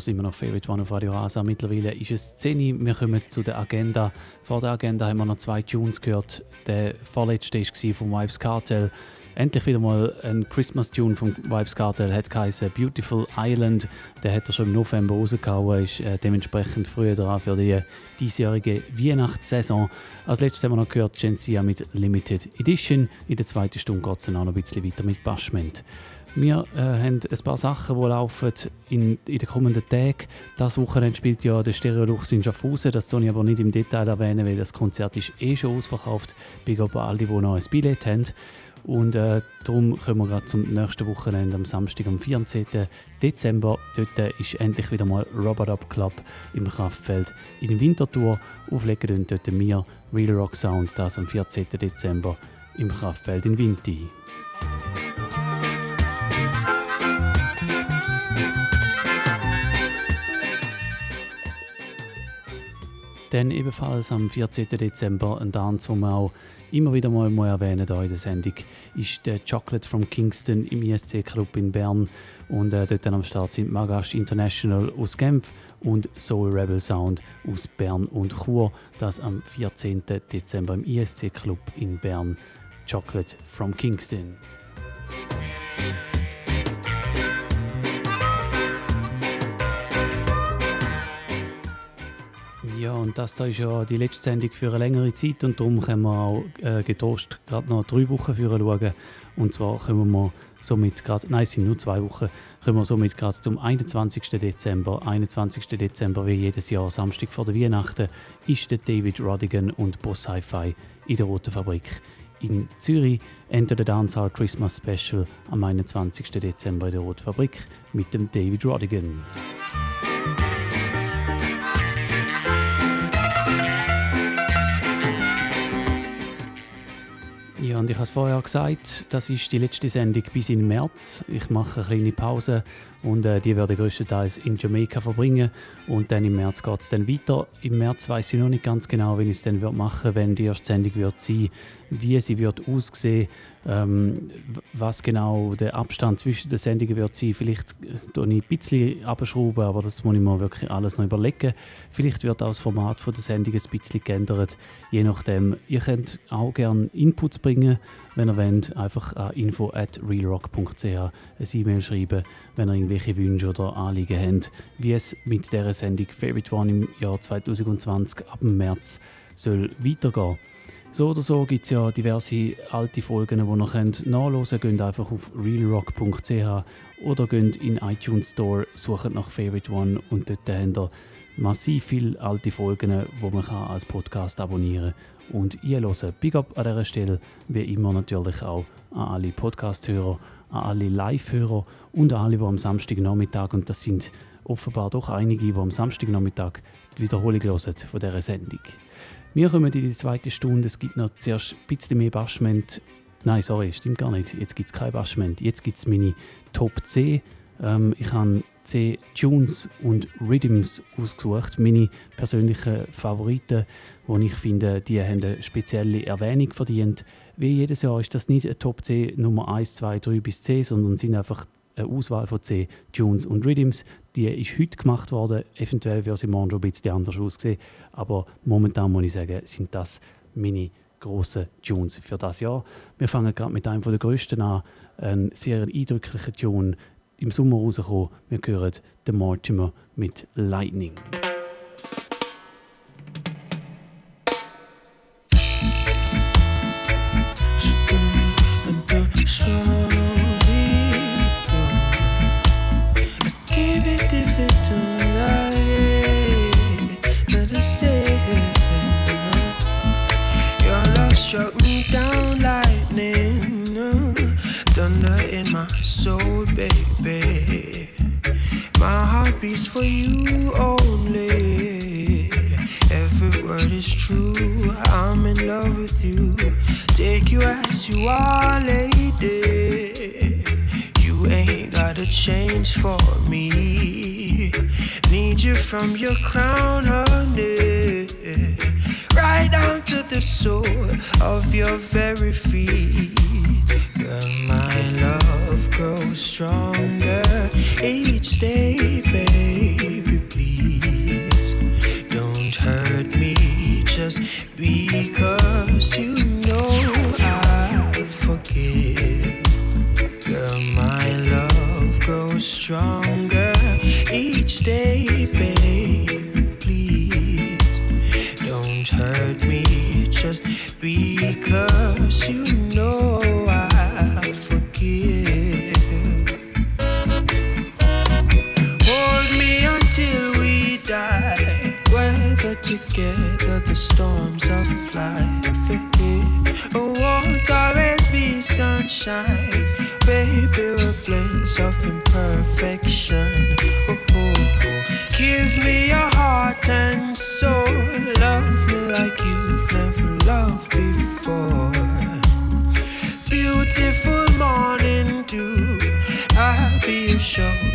Hört immer noch Favorite One auf Radio Rasa. Mittlerweile ist es 10 Uhr. Wir kommen zu der Agenda. Vor der Agenda haben wir noch zwei Tunes gehört. Der vorletzte war vom Vibes Cartel. Endlich wieder mal ein Christmas-Tune vom Vibes Cartel. Hat geheißen Beautiful Island. Der hat er schon im November rausgehauen. Ist äh, dementsprechend früher dran für die diesjährige Weihnachtssaison. Als letztes haben wir noch gehört Gencia mit Limited Edition. In der zweiten Stunde geht es dann noch ein bisschen weiter mit Bashment. Wir äh, haben ein paar Sachen, die laufen in, in den kommenden Tagen. Das Wochenende spielt ja der Stereolux in Schaffhausen. Das soll ich aber nicht im Detail erwähnen, weil das Konzert ist eh schon ausverkauft. Big up alle, die noch ein Billett haben. Und äh, darum kommen wir gerade zum nächsten Wochenende, am Samstag, am 14. Dezember. Dort ist endlich wieder mal Robot Up Club im Kraftfeld in Winterthur. Auflegen dort wir Real Rock Sound, das am 14. Dezember im Kraftfeld in Winti. Dann ebenfalls am 14. Dezember ein Tanz, den wir auch immer wieder mal, erwähnen hier in der Sendung, ist der Chocolate from Kingston im ISC Club in Bern. Und äh, dort dann am Start sind Magash International aus Genf und Soul Rebel Sound aus Bern und Chur. Das am 14. Dezember im ISC Club in Bern. Chocolate from Kingston. Ja, und das da ist ja die letzte Sendung für eine längere Zeit und darum können wir auch äh, getrost gerade noch drei Wochen für schauen. Und zwar können wir somit gerade, nein, es sind nur zwei Wochen, können wir somit gerade zum 21. Dezember. 21. Dezember, wie jedes Jahr, Samstag vor der Weihnachten, ist der David Rodigan und Boss Hi-Fi in der Roten Fabrik in Zürich. Enter the Dancehall Christmas Special am 21. Dezember in der Roten Fabrik mit dem David Rodigan. Ja, und ich habe es vorher gesagt, das ist die letzte Sendung bis in März. Ich mache eine kleine Pause und äh, die werde ich größtenteils in Jamaika verbringen und dann im März geht es dann weiter. Im März weiß ich noch nicht ganz genau, wie ich es dann machen werde, wenn die erste Sendung wird sein, wie sie wird aussehen ähm, was genau der Abstand zwischen den Sendungen wird sein. Vielleicht tue ich ein bisschen abschrauben, aber das muss ich mir wirklich alles noch überlegen. Vielleicht wird auch das Format der Sendung ein bisschen geändert, je nachdem. Ihr könnt auch gerne Inputs bringen, wenn ihr wollt. Einfach an info at ein E-Mail schreiben, wenn ihr irgendwelche Wünsche oder Anliegen habt, wie es mit dieser Sendung Favorite One im Jahr 2020 ab März soll weitergehen so oder so gibt es ja diverse alte Folgen, die ihr nachhören könnt. Geht einfach auf realrock.ch oder geht in iTunes Store, sucht nach Favorite One und dort habt ihr massiv viele alte Folgen, die man als Podcast abonnieren kann und einhören. Big up an dieser Stelle, wie immer natürlich auch an alle Podcast-Hörer, an alle Live-Hörer und an alle, die am Samstagnachmittag, und das sind offenbar doch einige, die am Samstagnachmittag die Wiederholung hören von dieser Sendung. Wir kommen in die zweite Stunde. Es gibt noch zuerst ein bisschen mehr Bashment. Nein, sorry, stimmt gar nicht. Jetzt gibt es kein Bashment. Jetzt gibt es meine Top C. Ähm, ich habe C Tunes und Rhythms ausgesucht. Meine persönlichen Favoriten, die ich finde, die haben eine spezielle Erwähnung verdient. Wie jedes Jahr ist das nicht eine Top C Nummer 1, 2, 3 bis C, sondern sind einfach eine Auswahl von C Tunes und Rhythms. Die ist heute gemacht worden. Eventuell wird sie morgen schon ein bisschen anders aussehen. Aber momentan muss ich sagen, sind das meine grossen Tunes für das Jahr. Wir fangen gerade mit einem der grössten an. Ein sehr eindrücklicher Tune. Im Sommer rausgekommen. Wir hören The Mortimer mit Lightning. Soul, baby. My heart beats for you only. Every word is true. I'm in love with you. Take you as you are, lady. You ain't gotta change for me. Need you from your crown, honey right down to the sole of your very feet. Girl, my love grows stronger each day, baby. Please don't hurt me just because you know I'll forgive. Girl, my love grows stronger each day, baby Please don't hurt me just because you know sunshine, baby, we're flames of imperfection. Oh, oh, oh. Give me your heart and soul, love me like you've never loved before. Beautiful morning dew, I'll be your on.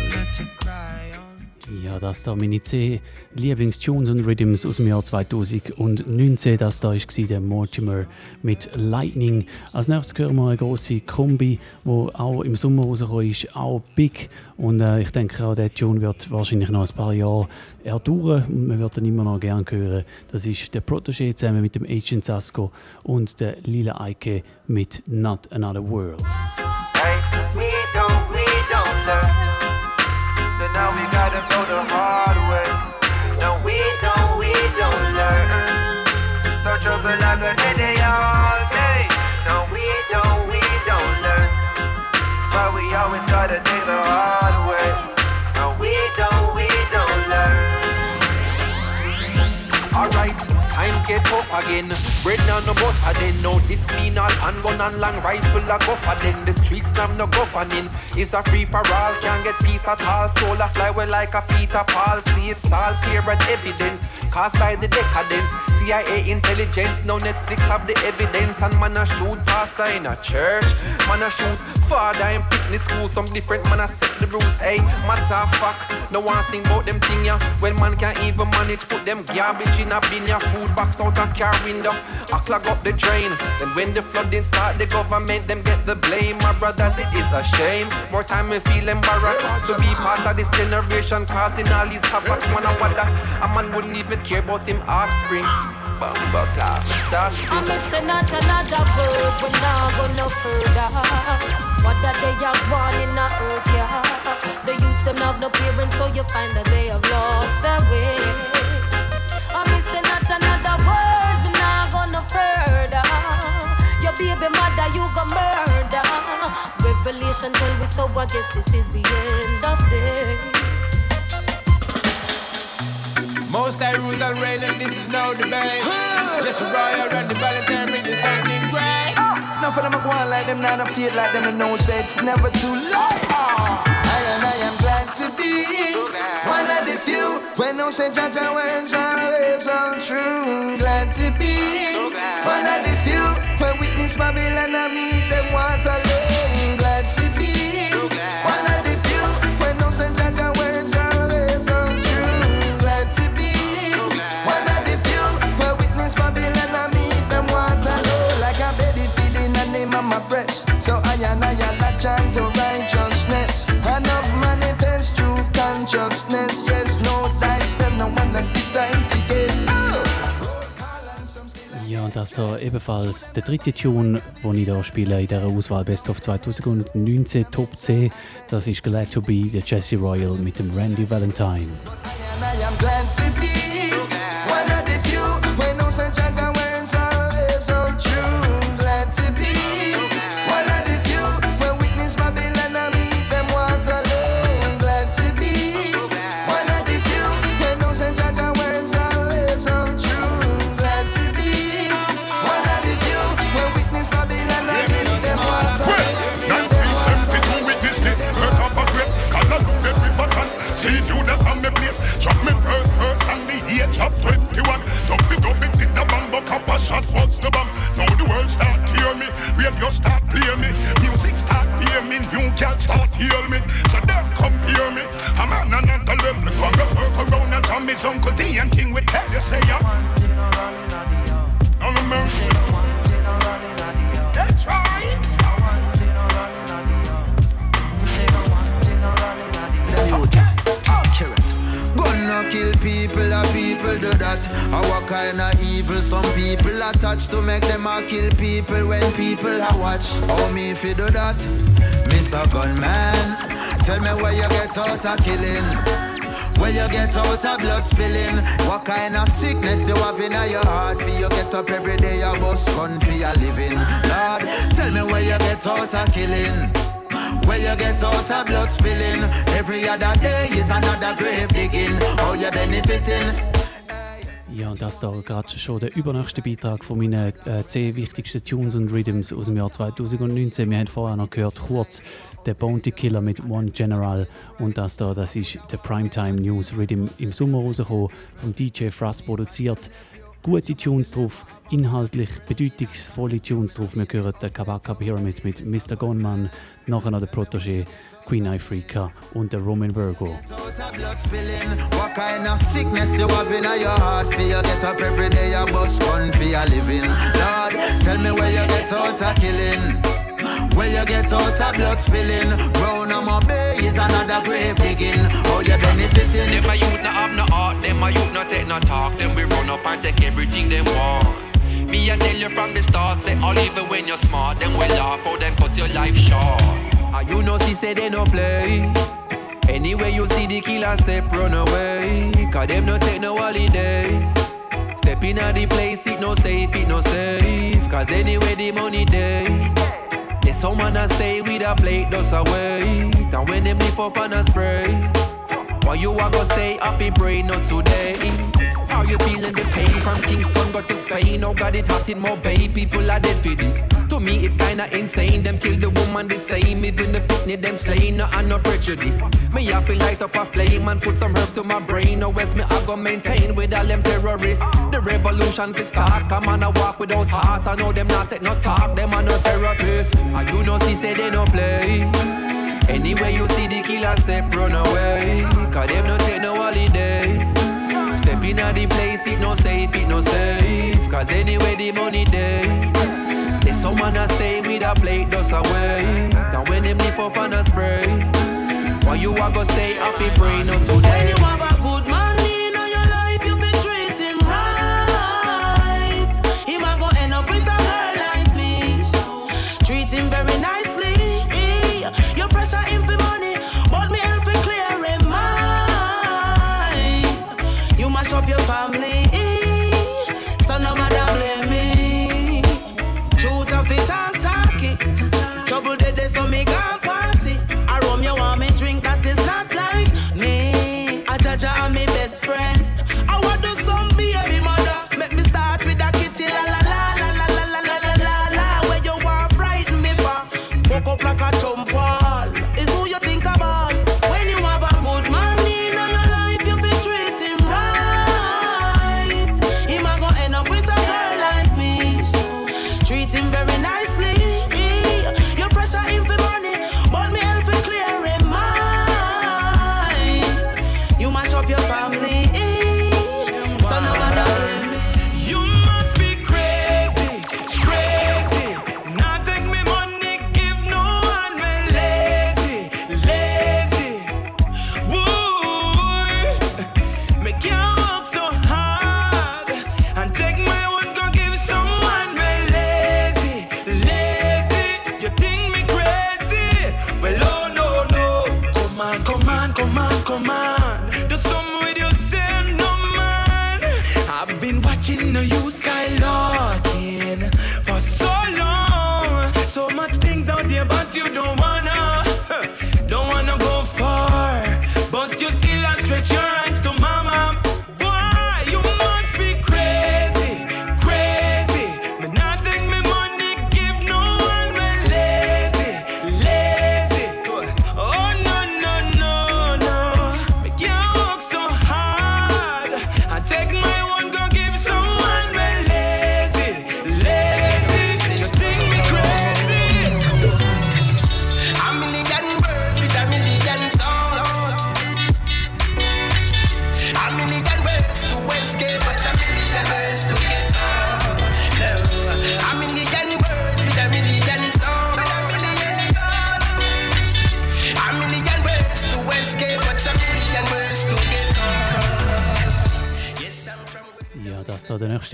Ja, das da meine 10 Lieblingstunes und Rhythms aus dem Jahr 2019. Das da war der Mortimer mit Lightning. Als nächstes hören wir eine große Kombi, die auch im Sommer rausgekommen ist, auch big. Und äh, ich denke auch, der Tune wird wahrscheinlich noch ein paar Jahre erdauern und man wird ihn immer noch gerne hören. Das ist der Protégé zusammen mit dem Agent Sasko und der Lila Eike mit Not Another World. Hey, we don't, we don't them know the hard way. And we don't, we don't learn. So trouble like a day they are. Again. Bread on no butter then. No, this mean all handgun and long rifle a go for then. The streets now no governing. It's a free for all, can't get peace at all. Soul a fly well like a Peter Paul. See it's all clear and evident. Caused by the decadence. CIA intelligence, no Netflix have the evidence. And man a shoot pastor in a church. Man a shoot father in picnic school. Some different man a set the rules. Hey, matter of fact, no one sing about them thing ya. Well, man can't even manage put them garbage in a bin ya. Food box out a car window. I clog up the drain. Then when the flooding start, the government them get the blame. My brothers, it is a shame. More time we feel embarrassed to be part of this generation causing all these havoc. Man, I what that a man wouldn't even care about him offspring. Bumbo class, start I'm missing out another word, we not go no further. What that they are born in the earth, yeah. The youths them have no parents, so you find that they have lost their way. Baby mother, you go murder. Revelation tell me so, I guess this is the end of day. Most I rules and reign, and this is no debate. Just a royal and the Valentine bring you something great. None of them are going like them, not a feel like them, and no say it's never too late. I and I am glad to be one of the few. When no say judge and words always untrue. Glad to be So I and I latch on to righteousness. Enough manifest through consciousness. Yes, no dice, them no one at the time to guess. Ja, und das da ebenfalls der dritte Tune, den ich hier spiele in dieser Auswahl Best of 2019 Top 10. Das ist Glad to Be, der Jesse Royal mit dem Randy Valentine. And I am glad to be radio start play me, music start hear me, new girl start hear me. So them compare me, I'm on another level. From the circle round and Tom is Uncle D and King with head, you say ya. No mercy. Kill people, a people do that. A what kind of evil some people attach to make them a kill people when people are watch. How me if you do that? Mr. Gunman, tell me where you get out of killing. Where you get out of blood spilling What kind of sickness you have in your heart For you get up every day you bust gun for your living Lord, tell me where you get out of killing where you get out of blood spilling Every other day is another grave digging How you benefiting Ja, und das da gerade schon der übernächste Beitrag von meinen äh, 10 wichtigsten Tunes und Rhythms aus dem Jahr 2019. Wir haben vorher noch gehört, kurz, der Bounty Killer mit One General und das da, das ist der Primetime News Rhythm im Sommer rausgekommen, vom DJ Frost produziert. Gute Tunes drauf, inhaltlich bedeutungsvolle Tunes drauf. Wir hören den Kabaka Pyramid mit Mr. Gunman, nachher noch der Protoje Queen Africa und der Romain Virgo. where you get out of blood spilling on my bay is another grave digging you benefiting Them a youth no have no heart, them a youth no take no talk. Them we run up and take everything them want. Me I tell you from the start, say all even when you're smart, them will laugh how them cut your life short. And you know, see, say they no play. Anyway, you see the killer step, run away. Cause them no take no holiday. Step in the place, it no safe, it no safe. Cause anyway, the money day. There's someone a stay with a plate, does away. And when them lift up and a spray. What you a go say, happy brain, not today. How you feeling the pain from Kingston got to Spain? Oh God, it hot in Bay. People are dead for this. To me, it kinda insane. Them kill the woman the same. Even the picnic, them slain. No, I'm no prejudice. Me have to light up a flame and put some herb to my brain. Or else me I go maintain with all them terrorists. The revolution fi start. Come on, I walk without heart. I know them not take no talk. Them are no therapists. I you know, see, say they no play. Anyway, you see the killer step, run away. Cause them no take no holiday. Step in the place, it no safe, it no safe. Cause anyway, the money day. There's someone a stay with a plate just away. Now when them lift up on a spray. What you a go say, happy brain up today. Pressure him for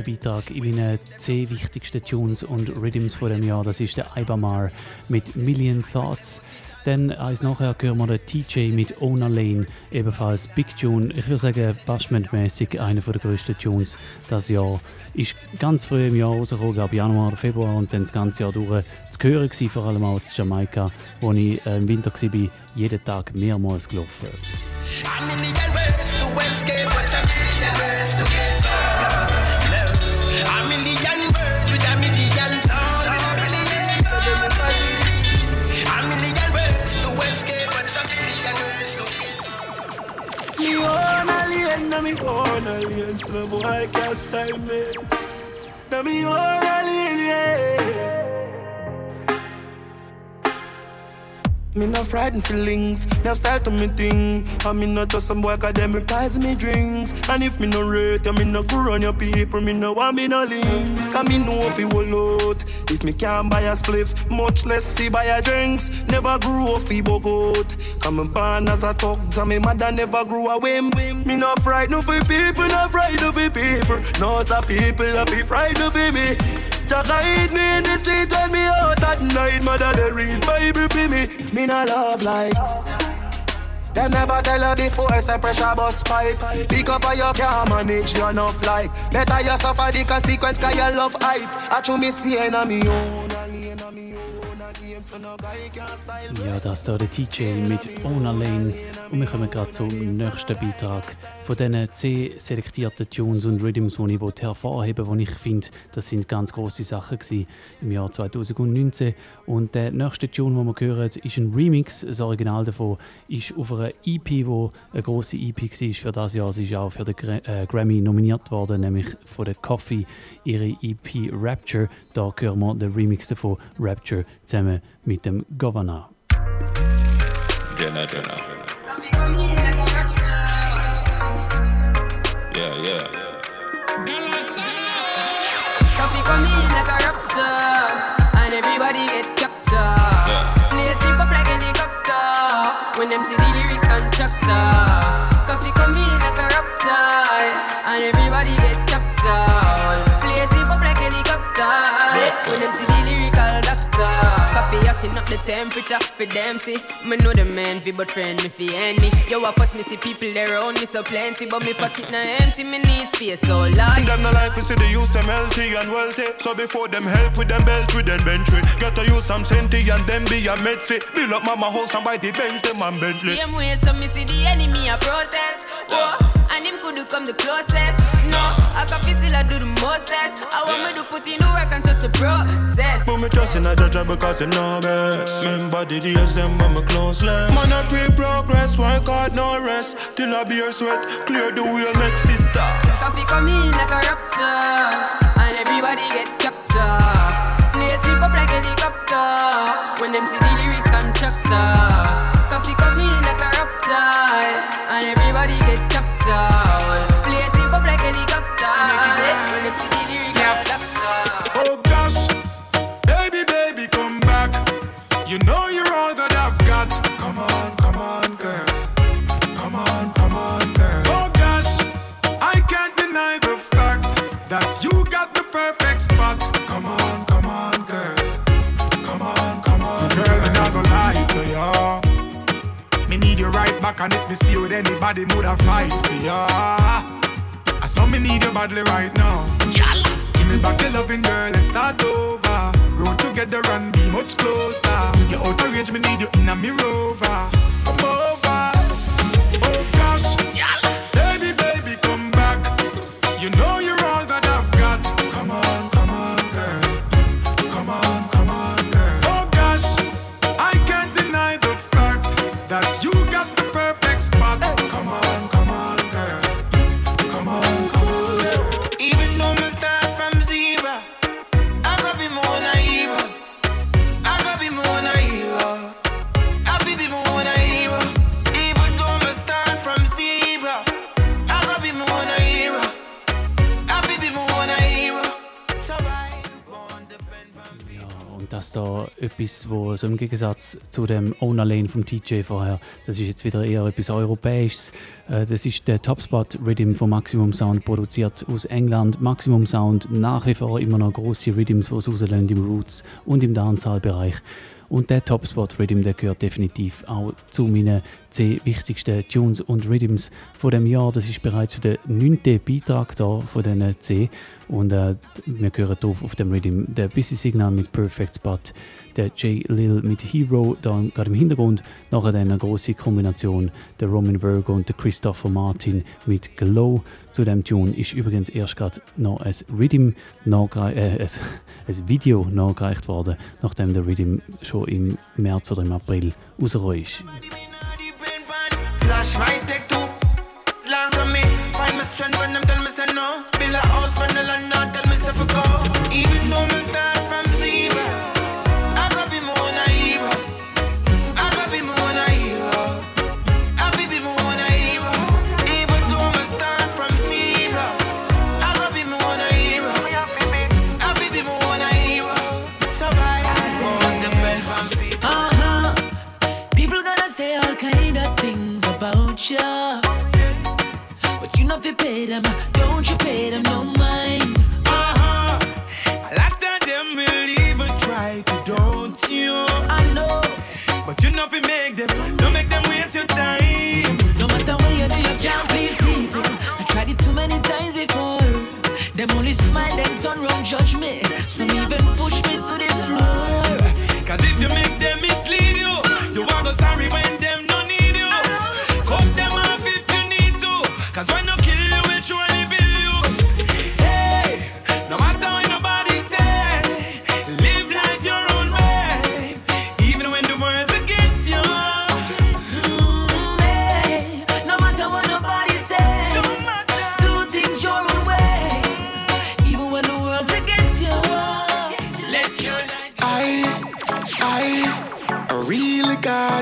nächste Beitrag in meinen 10 wichtigsten Tunes und Rhythms vor dem Jahr. Das ist der Ibamar mit Million Thoughts. Dann als nachher hören wir den TJ mit Ona Lane, ebenfalls Big Tune. Ich würde sagen, Bashment-mäßig einer der grössten Tunes das Jahr. Ist ganz früh im Jahr rausgekommen, glaube Januar Februar und dann das ganze Jahr durch zu hören gewesen, vor allem auch zu Jamaika, wo ich äh, im Winter war, jeden Tag mehrmals gelaufen. A million ways to escape, alien, na me own alien, so boy can't style me. Na me own alien, yeah. Me no frightened feelings, now start to me thing. And me not just some boy cause them reprise me drinks. And if me no rate, you me no go run your people, me no want me no links. Cause me know if you will. If me can't buy a spliff, much less see buy a drinks. Never grew up fi bogot. Come me born as a thug, and me mother never grew a whim. Me no frightened for people, no frightened for people. No, some people a be frightened for me. Jack hide me in the street when me out at night. Mother they read Bible for me. Me no love likes. Them never tell her before, say pressure bus pipe. Pick up on your car, manage your enough like. Better you suffer the consequence, cause you love hype. I true me stay in me own. Ja, das hier der TJ mit Ona Lane. Und wir kommen gerade zum nächsten Beitrag von diesen zehn selektierten Tunes und Rhythms, die ich hervorheben wollte, die ich finde, das sind ganz große Sachen im Jahr 2019. Und der nächste Tune, den wir hören, ist ein Remix. Das Original davon ist auf einer EP, die eine grosse EP war für das Jahr. Sie ist auch für den äh, Grammy nominiert worden, nämlich von der Coffee, ihre EP Rapture. Da hören wir den Remix davon, Rapture, zusammen mit dem Governor. Jenna, Jenna. Yeah. Koffee come in like a rapture, and everybody get captured. Yeah. Play sleep up like helicopter when them see the up the temperature for them see. Me know the man fi but friend me fi end me. Yo, I course me see people there around me so plenty, but me pocket na empty. Me need space so large. Them the life is see the use them healthy and wealthy. So before them help with them belt with them with. Get to use some senti and them be a med fit. Build up mama house and buy the Benz them and Bentley. Same way, so me see the enemy a protest. Whoa, and him could come the closest. No, I can feel still I do the mostest. I want me to put in the work and trust the process. Put me trust in a judge because you know best. Remember the days them when me close less. Man I pray progress, work hard no rest. Till I beer sweat, clear the way make sister. Koffee come in like a rapture, and everybody get captured. Play sleep up like helicopter when them see the lyrics contractor. Koffee come in like a rapture, and everybody get captured. Play sleep up like helicopter when them see the lyrics and if me see you with anybody, would I fight for ya? I saw me need you badly right now. Give me back the loving girl, let's start over. Grow together and be much closer. You're out of range, me need you in a me rover. Etwas, wo so im Gegensatz zu dem Ona Lane vom TJ vorher, das ist jetzt wieder eher etwas Europäisches. Äh, Das ist der Topspot Rhythm von Maximum Sound, produziert aus England. Maximum Sound nach wie vor immer noch große Rhythms, die es rauslassen im Roots und im Dancehall-Bereich. Und der Topspot Rhythm, der gehört definitiv auch zu meinen 10 wichtigsten Tunes und Rhythms von dem Jahr. Das ist bereits der neunte Beitrag da von diesen 10. Und äh, wir hören drauf auf dem Rhythm der Busy Signal mit Perfect Spot, der J. Lil mit Hero da gerade im Hintergrund. Nachher dann eine große Kombination der Roman Virgo und der Christopher Martin mit Glow. Zu dem Tune ist übrigens erst gerade noch ein Rhythm äh, ein, ein Video nachgereicht worden, nachdem der Rhythm schon im März oder im April rausgekommen ist. Flash my take two. Tell me say no. Build a house when the land not tell me say for go. Even though me start Have you paid them? Don't you pay them no mind? Uh huh. A lot of them will even try to, don't you? I know. But you know if you make them, don't make them waste your time. No matter what you do, you can't please people. I tried it too many times before. Them only smile, and turn round, judge me. Some even push me to the floor. Cause if you make them mislead you, you are go sorry when them no need you. Cut them off if you need to. Cause when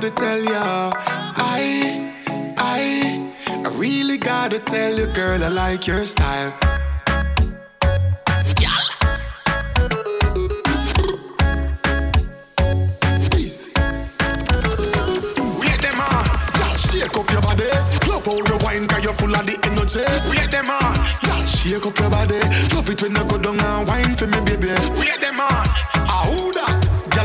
gotta tell ya, I, I, I really gotta tell you, girl, I like your style. Full of the energy. We Wait them on, y'all shake up your body. Love it when you go down and wine for me, baby. Wait them on, ah who that?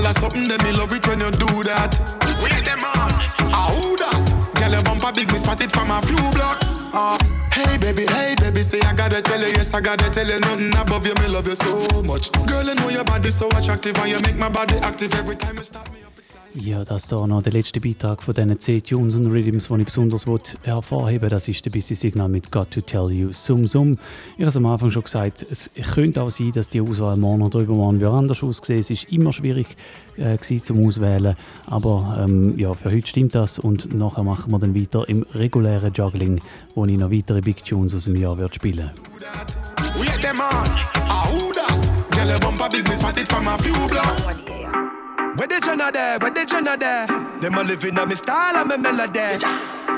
Girl, that's something that me love it when you do that. Wait them on, ah who that? Girl, your bumper big, me spot it from a few blocks. Ah. Hey baby, hey baby, say I gotta tell you, yes I gotta tell you, nothing above you, me love you so much. Girl, I know your body so attractive and you make my body active every time you start me. Ja, das hier noch der letzte Beitrag von diesen 10 Tunes und Rhythms, den ich besonders hervorheben. Das ist der Busy Signal mit Got to Tell You. Sum Sum. Ich habe es am Anfang schon gesagt, es könnte auch sein, dass die Auswahl morgen oder übermorgen wieder anders aussehen. Es ist immer schwierig äh, zum Auswählen, aber ähm, ja, für heute stimmt das und nachher machen wir dann weiter im regulären Juggling, wo ich noch weitere Big Tunes aus dem Jahr werde spielen. Wait Where the Jenna there? Where the Jenna there? Them a living on me style and me melody.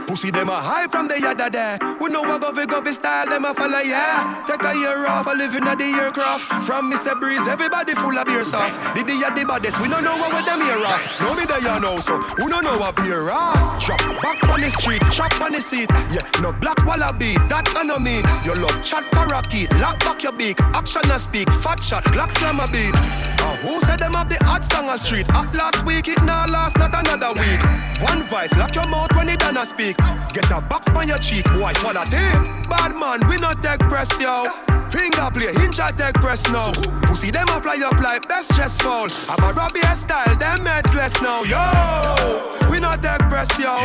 Pussy them a high from the yada there. We know what govy govy style them a follow yeah. Take a year off, a living at the aircraft. From Mr. Breeze, everybody full of beer sauce. The the the baddest, we don't know what with them here off. No me there you know so, we don't know what beer ass. Drop back on the street, chop on the seat. Yeah, no black wallaby, that I me. You love chat parakeet, lock back your beak. Action and speak, fat shot, black slam a beat. Uh, who said them have the hot song on street? At last week, it now last, not another week. One voice, lock your mouth when it done speak. Get a box on your cheek, boy, swallow tape. Bad man, we not take press, yo. Finger play, hinge a take press now. Pussy them a fly up like best chest fall. I'm a Robbie style, them meds less now, yo. We not take press, yo.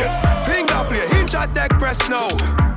Finger play, hinge a take press now.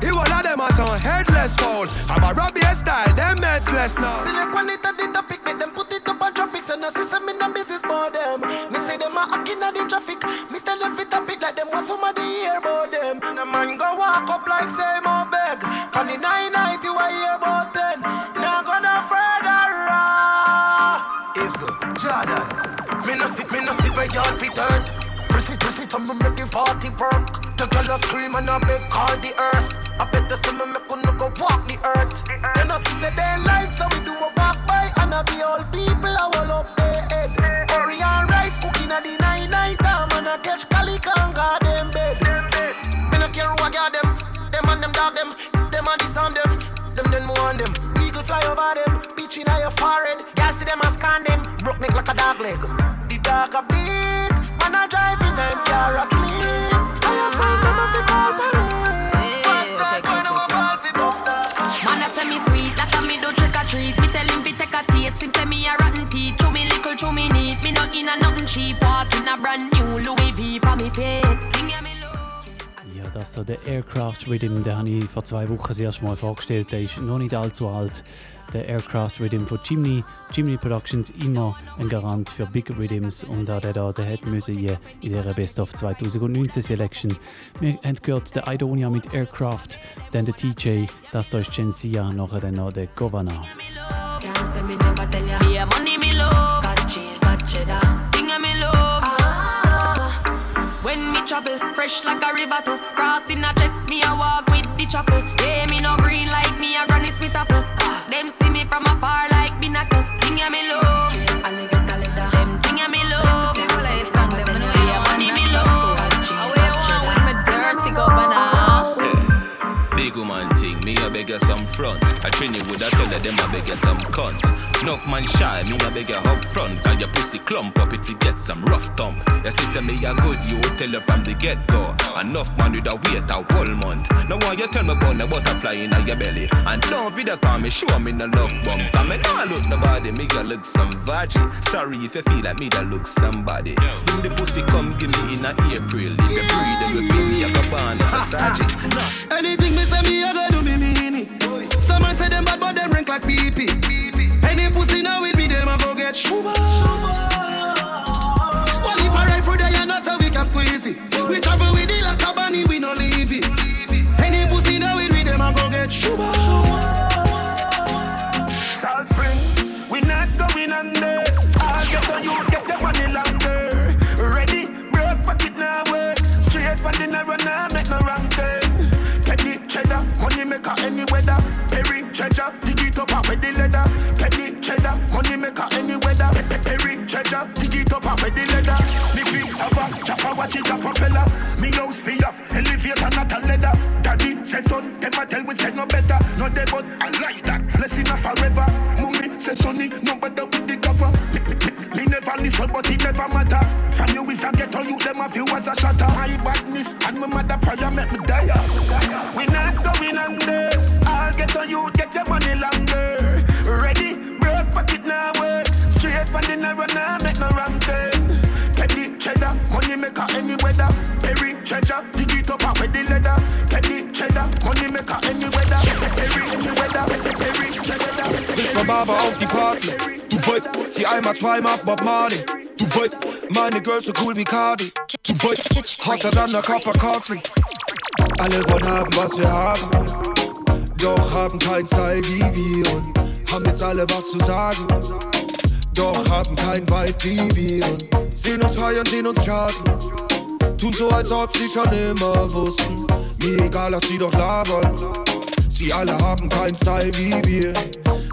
He all of them a some headless fall. I'm a Robbie style, them meds less now. Select one it at the topic, make them put it up on tropics and no system in the business them. Me see them a hacking at the traffic. Me tell them fit up it like them want somebody hear about them. The man go walk up like say more beg. On the 990 I hear about ten. Now gonna further ah. raw. Isle, Jordan. Me no sit, me no sit where y'all be dirt. Press it, and me make it party work. The girl a scream and a beg call the earth. I bet the summer me could go walk the earth. Then I see say they light, so we do a walk by and I be all people I will up their head. Them them, them then more on them. Eagle fly over them, bitch in your forehead. Girl see them and scan them, broke neck like a dog leg. The dog a beat, man I driving them car asleep. I am find them a fi call police. First time I walk call fi buff. Man, I say me sweet, like a me do trick or treat. Me tell him fi take a taste, him say me a rotten teeth. Chew me little, chew me neat. Me not in a nothing cheap. Walk in a brand new Louis V for me feet. Thing ya me Ja, das so der Aircraft Rhythm, den habe ich vor zwei Wochen das erste Mal vorgestellt. Der ist noch nicht allzu alt. Der Aircraft Rhythm von Jimny. Jimny Productions immer ein Garant für Big Rhythms und auch der da, der hätte müssen in dieser Best of 2019 Selection. Wir haben gehört der Idonia mit Aircraft, dann der TJ, das da ist Gensia, nachher dann noch der Governor. Can't say me never tell ya. Yeah, money me love. Got cheese, got cheddar. Thing a me love. When me travel, fresh like a river too. Crossing a chest, me a walk with the chapel. Yeah, me no green like me a granny smith apple. Ah, them see me from afar like binacle. Thing a me love. Thing, me a beg you some front. I train you with a tell them a beg you some cunt. Enough man shy, me a beg you up front. And your pussy clump up if you get some rough thump. Your sister me a good, you tell her from the get go. Enough man with a wait a whole month. Now why you tell me about the butterfly in your belly? And don't video call me, show me no love bump. I mean, I look nobody, me a look some virgin. Sorry if you feel like me that look somebody. Bring the pussy come give me in a April. If you breathe, then we beat me a go born a sergeant. No. Anything me say me, I go do me mean it. Some man say them bad, but them rank like pee pee. Any pussy now with me, them a go get shuba. Well, if I ride through there, you know so we can squeeze it. We travel with it like a bunny, we no leave it. Any pussy now with me, them a go get shuba. Salt Spring, we not going under. I'll get on you, get your money longer. Ready, broke money maker any weather. Perry treasure, dig it up and wear the leather. Petty cheddar, money maker any weather. Perry treasure, dig it up and wear the leather. Me feel have a chopper, watch it a propeller. Me nose feel off, elevator not a leather. Daddy say son, them a tell we say no better. No they but I like that. Blessing a forever. Mummy say sonny, no better never listen, but it never matter. From you is a ghetto, you them a few as a shatter. My badness and my mother prayer make me die. We not going under. I'll get on you, get your money longer. Ready, broke pocket now work. Straight from the narrow now, make no wrong turn. The cheddar, money maker any weather. Perry treasure, dig it up and where the leather. The cheddar, money maker any weather. Perry any weather, Perry cheddar. Frisch von Barber auf die Party. Weißt, zieh einmal, zweimal Bob Marley. Du weißt, meine Girls so cool wie Cardi. Du weißt, hotter dann der of Coffee. Alle wollen haben, was wir haben. Doch haben kein Style wie wir und haben jetzt alle was zu sagen. Doch haben kein Vibe wie wir und sehen uns feiern, sehen uns charten. Tun so, als ob sie schon immer wussten. Mir egal, lass sie doch labern. Sie alle haben kein Style wie wir.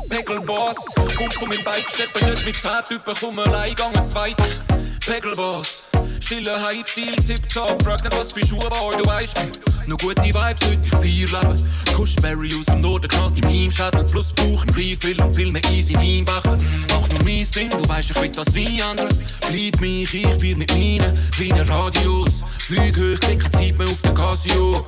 Pegelboss, kommt von meinem Bike, steppe nicht mit 10 Typen, komm allein, gang ins Zweit. Pegelboss, stiller Hype, Stil, tipptopp, frag nicht was für Schuhe, aber du weißt, nur gute Vibes, heute ich vier leben. Kuschberry aus dem Norden, knallt in meinem Schädel, plus Buch, ein Refill und viel mehr easy, mein Bacher. Mach nur mein Ding, du weißt, ich will das wie andere. Bleib mich, ich vier mit meinen kleinen Radios. Flüg hoch, klick Zeit mehr auf den Casio.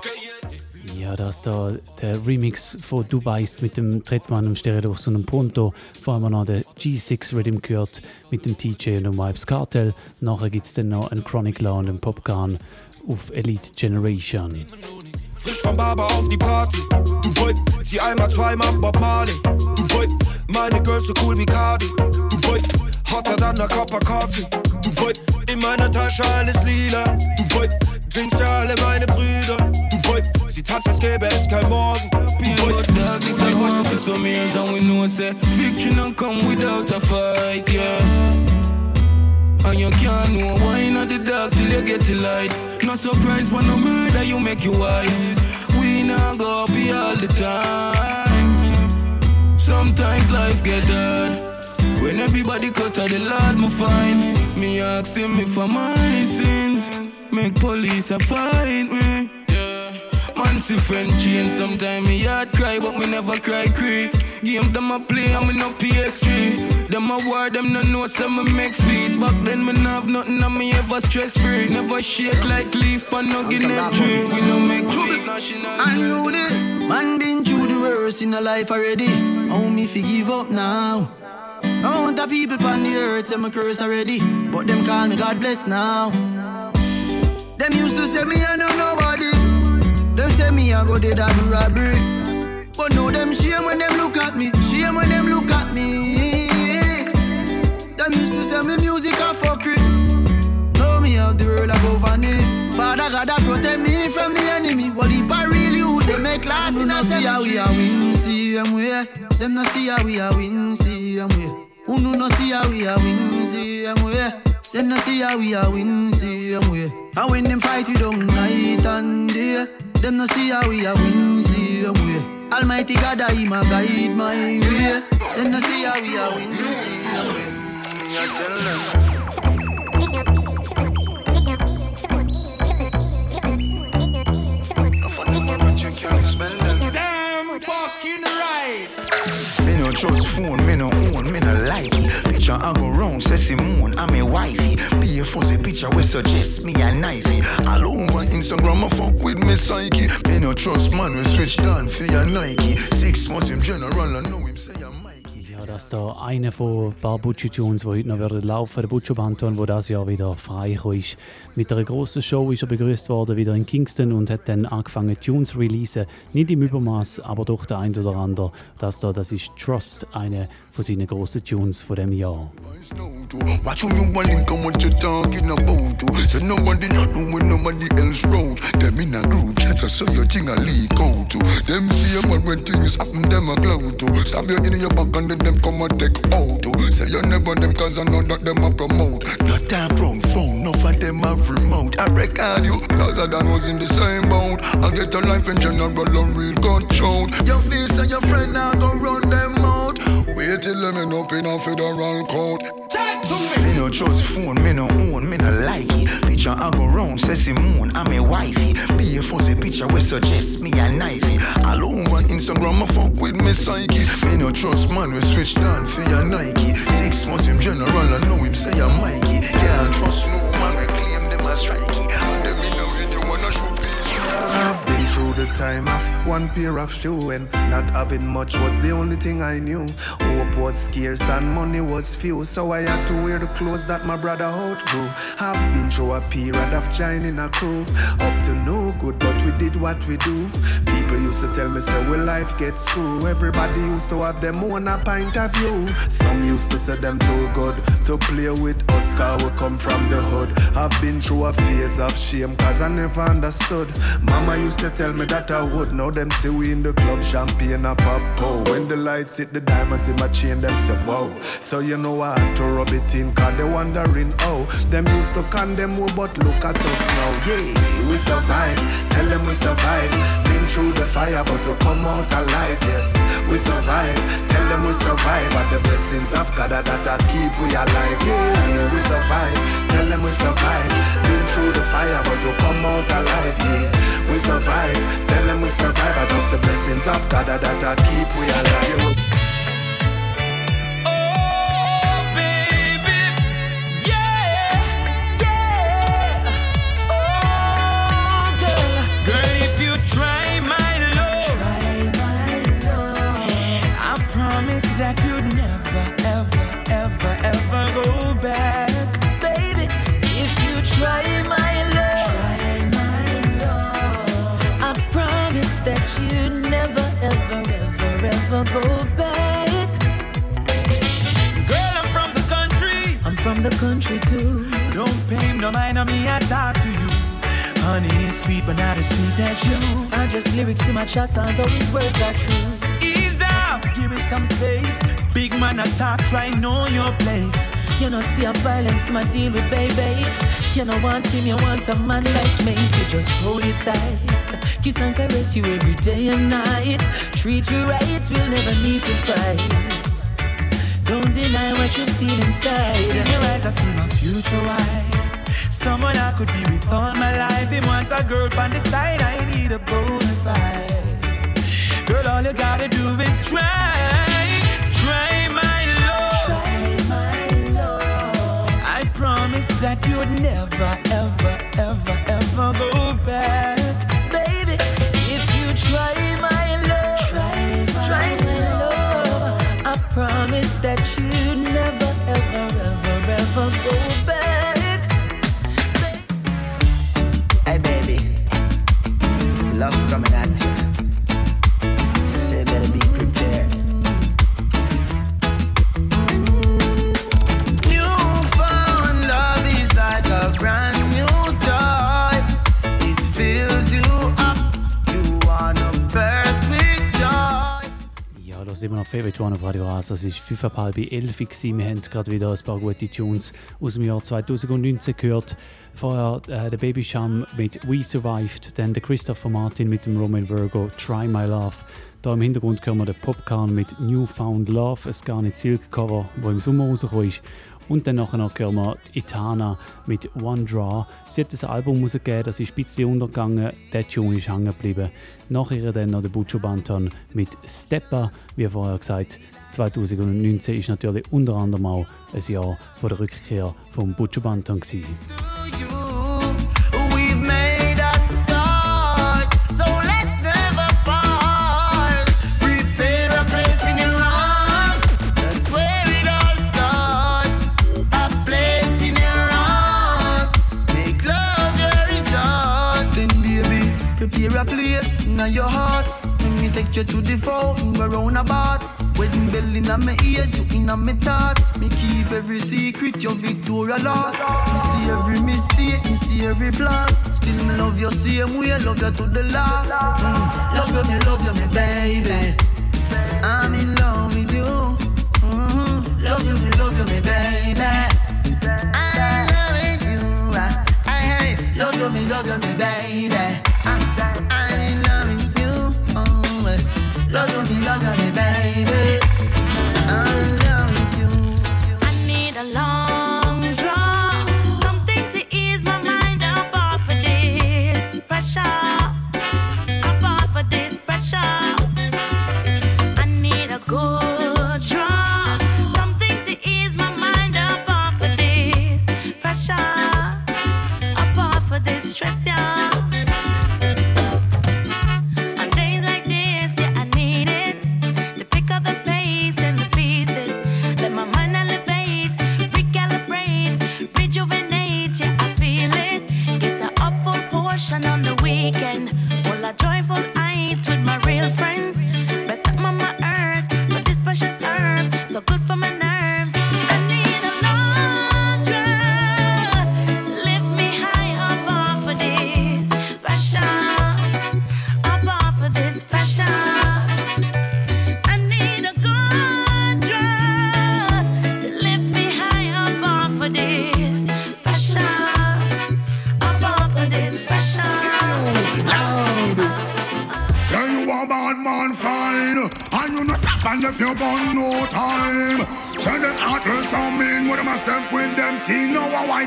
Ja, das da der Remix von Du weißt mit dem Tretmann, dem Stereodos und dem Punto. Vor allem noch der G6 Rhythm gehört mit dem TJ und dem Vibes Cartel. Nachher gibt es dann noch einen Chronicler und einen Popgun auf Elite Generation. Frisch vom Barber auf die Party. Du weißt, zieh einmal, zweimal Bob Marley. Du weißt, meine Girls so cool wie Cardi. Du weißt, hotter dann der Cup of Coffee. Du weißt, in meiner Tasche alles lila. Du weißt, Drinks für alle meine Brüder. Du weißt, sie tanzt, als gäbe es kein Morgen. Du weißt, Dog, this is one for some years and we know say victory don't come without a fight, yeah. And you can't know why not the dark till you get the light. No surprise when no murder you make you wise. We not go be all the time. Sometimes life get hard. When everybody cut out the Lord, me find me asking me for my sins. Make police a fight me. Man see friend change Sometimes me heart cry but me never cry cry Games them a play and me no PS3 Them a war them no know so me make feedback Then me no have nothing and me ever stress free Never shake like leaf and no guinea tree. We no make weak national Unruly, man been through the worst in a life already. How me fi give up now? I want the people on the earth say me curse already, but them call me God bless now. Them used to say me I know nobody. I go dead and robbery. But now them shame when them look at me. Shame when them look at me. Them used to say me music a fuckery. Know me how the world a go vanity. Father God a protect me from the enemy. Well if I really who they make last in a see how we a win, see them way. Them no see how we a win, see them way. Who no no see how we a win, see them way. Them no see how we a win, see them way. And when them fight we don't night and day. Them no see how we a win, see them way. Almighty God I him a guide my way. Them no see how we a win, see them way. Mm, trust phone, me no own, me no like it. Picture I go round, say Simone, I'm a wifey. Be a fuzzy picture we suggest me a knifey. All over Instagram, I fuck with me psyche. Me no trust man, we switch down for your Nike. Six months him general, I know him say I'm das da einer von ein paar Butcher-Tunes, die heute noch laufen. Der Butcher Banton, der das Jahr wieder frei ist. Mit einer grossen Show ist er begrüßt worden, wieder in Kingston und hat dann angefangen Tunes zu releasen. Nicht im Übermaß, aber doch der ein oder andere. Das da, das ist Trust, eine von seinen grossen Tunes von dem Jahr. Them see a man when things happen, them a glow to. Stab you in your back and then them come and take out. Say you never them cause I know that them a promote. Not that wrong phone, no for them have remote. I record you, cause I done was in the same boat. I get a life in general and real shout. Your face and your friend now go run them out. Wait till them end up in a federal court. Me no trust phone, me no own, me no like it. Picture I go round, say Simone, I'm a wifey. Be a fuzzy picture we suggest me a knifey. All over Instagram, I fuck with me psyche. Me no trust man, we switch down for your Nike. Six months him general, I know him say I'm Mikey. Can't trust no man, we claim them as strikey. And them in a video wanna shoot me. The time of one pair of shoe and not having much was the only thing I knew. Hope was scarce and money was few, so I had to wear the clothes that my brother outgrew. I've been through a period of joining a crew, up to no good, but we did what we do. People used to tell me, say, well, life gets through. Everybody used to have them own a point of view. Some used to say them too good to play with cause we come from the hood. I've been through a phase of shame, cause I never understood. Mama used to tell me that I would. Now them see we in the club, champagne a pop. Oh, when the lights hit the diamonds in my chain, them say, wow. So you know I had to rub it in, cause they wondering, oh. Them used to condemn we, but look at us now. Yeah, we survive. Tell them we survive. Been through the fire, but we come out alive. Yes, we survive. Tell them we survive. But the blessings of God that, that keep we alive. Yeah, we survive. Tell them we survive. Been through the fire, but we come out alive. Yeah, we survive. Tell them we survive. But just the blessings of God that, that keep we alive. Too. Don't pay no mind on me, I talk to you. Honey is sweet, but not as sweet as you. I just lyrics in my chat, and though his words are true. Ease up, give me some space. Big man attack, try know your place. You know, see a violence, my deal with baby. You know, want him, you want a man like me. You just hold it tight. Kiss and caress you every day and night. Treat you right, we'll never need to fight. Don't deny what you feel inside. In your eyes, I see my future wife. Someone I could be with all my life. He wants a girl on the side, I need a bona fide. Girl, all you gotta do is try. Try my love. I promise that you'd never, ever, ever, ever go back. That you immer noch Favorite One auf Radio Rasa. Es war 5 ab halb 11 gewesen. Wir haben gerade wieder ein paar gute Tunes aus dem Jahr 2019 gehört. Vorher äh, der Baby Sham mit We Survived, dann der Christopher Martin mit dem Roman Virgo Try My Love. Da im Hintergrund hören wir den Popcorn mit Newfound Love, ein gar nicht Silk Cover, wo im Sommer rausgekommen ist. Und dann noch hören wir Itana mit One Draw. Sie hat ein Album rausgegeben, das ist ein bisschen untergegangen, der Tune ist hängen geblieben. Nach ihr dann noch der Butcher Banton mit Stepper, wie vorher gesagt. 2019 ist natürlich unter anderem auch ein Jahr von der Rückkehr vom Butcher Banton gewesen. Place your heart. Let me take you to the phone, we're round about. Wedding bell in my ears, you in my thoughts. Me keep every secret, your Victoria lost. Me see every mistake, me see every flaw. Still me love you same way, love you to the last. Mm. Love you, me love you, me baby. I'm in love with you. Mhm. Love you, me love you, me baby. I'm in love with you. I, I, I love you, me love you, me baby. I'm love me love me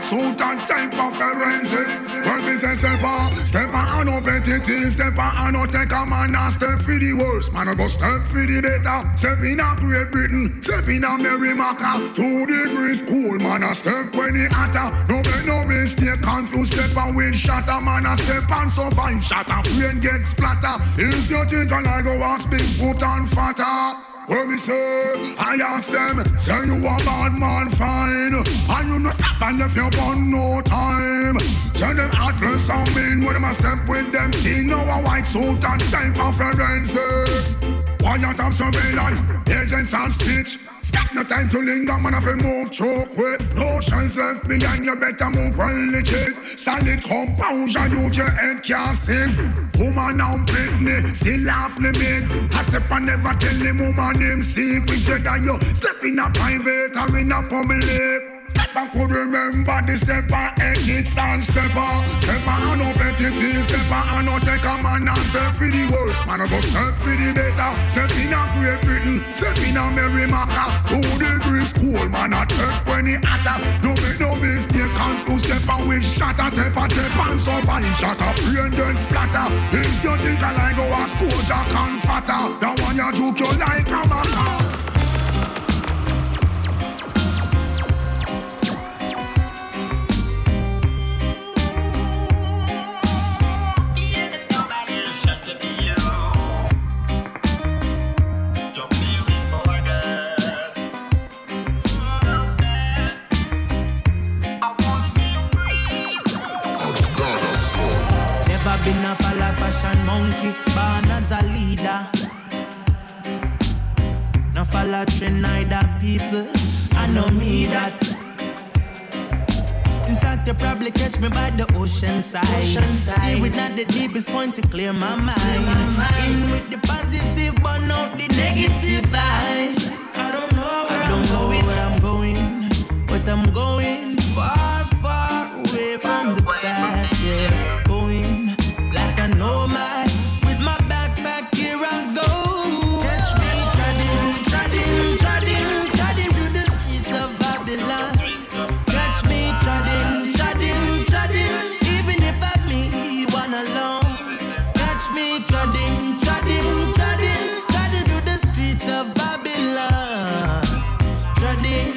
suit and time for forensic. When me say step on, step on and no things. Step on and no take a man and step for the worst. Man I go step for the better. Step in a Great Britain, step in a Merrimaca. Two degrees cool, man a step when he hotter. No make no mistake, confused step on with shatter. Man a step and survive shatter. Brain get splatter. If you think I go ask foot and fatter. What me say? I ask them, say you a bad man fine. And you no stop and if you burn no time. Say them heartless and mean when them a step with them team. Now a white suit and time for forensic. Quiet of surveillance, agents and stitch. Stop no time to linger, man, I you move choke quick. No chance left behind, you better move well legit. Solid composure, use your head, can't sing. Woman and Britney, still laugh limit. I step and never tell the woman name secret. That you step in a private or in a public. I could remember the stepper, exits and stepper. Stepper and no petty stepper and no take a man and step for the worst. Man, I go step for the better. Step in a Great Britain, step in a Merrimaca. Two degrees cool, man, I take when he hotter. No make no mistake, confuse stepper with shatter. Stepper, step and survive, shatter. Brain then splatter. If you think I like go a school, jack and fatter. The one you juke you like a maca. Follow trend neither people, I know me that. In fact, you probably catch me by the ocean side. Ocean side. Steering at the deepest point to clear my mind. My mind. In with the positive, but not the negative vibes. I don't know where, I don't I'm, know going. where I'm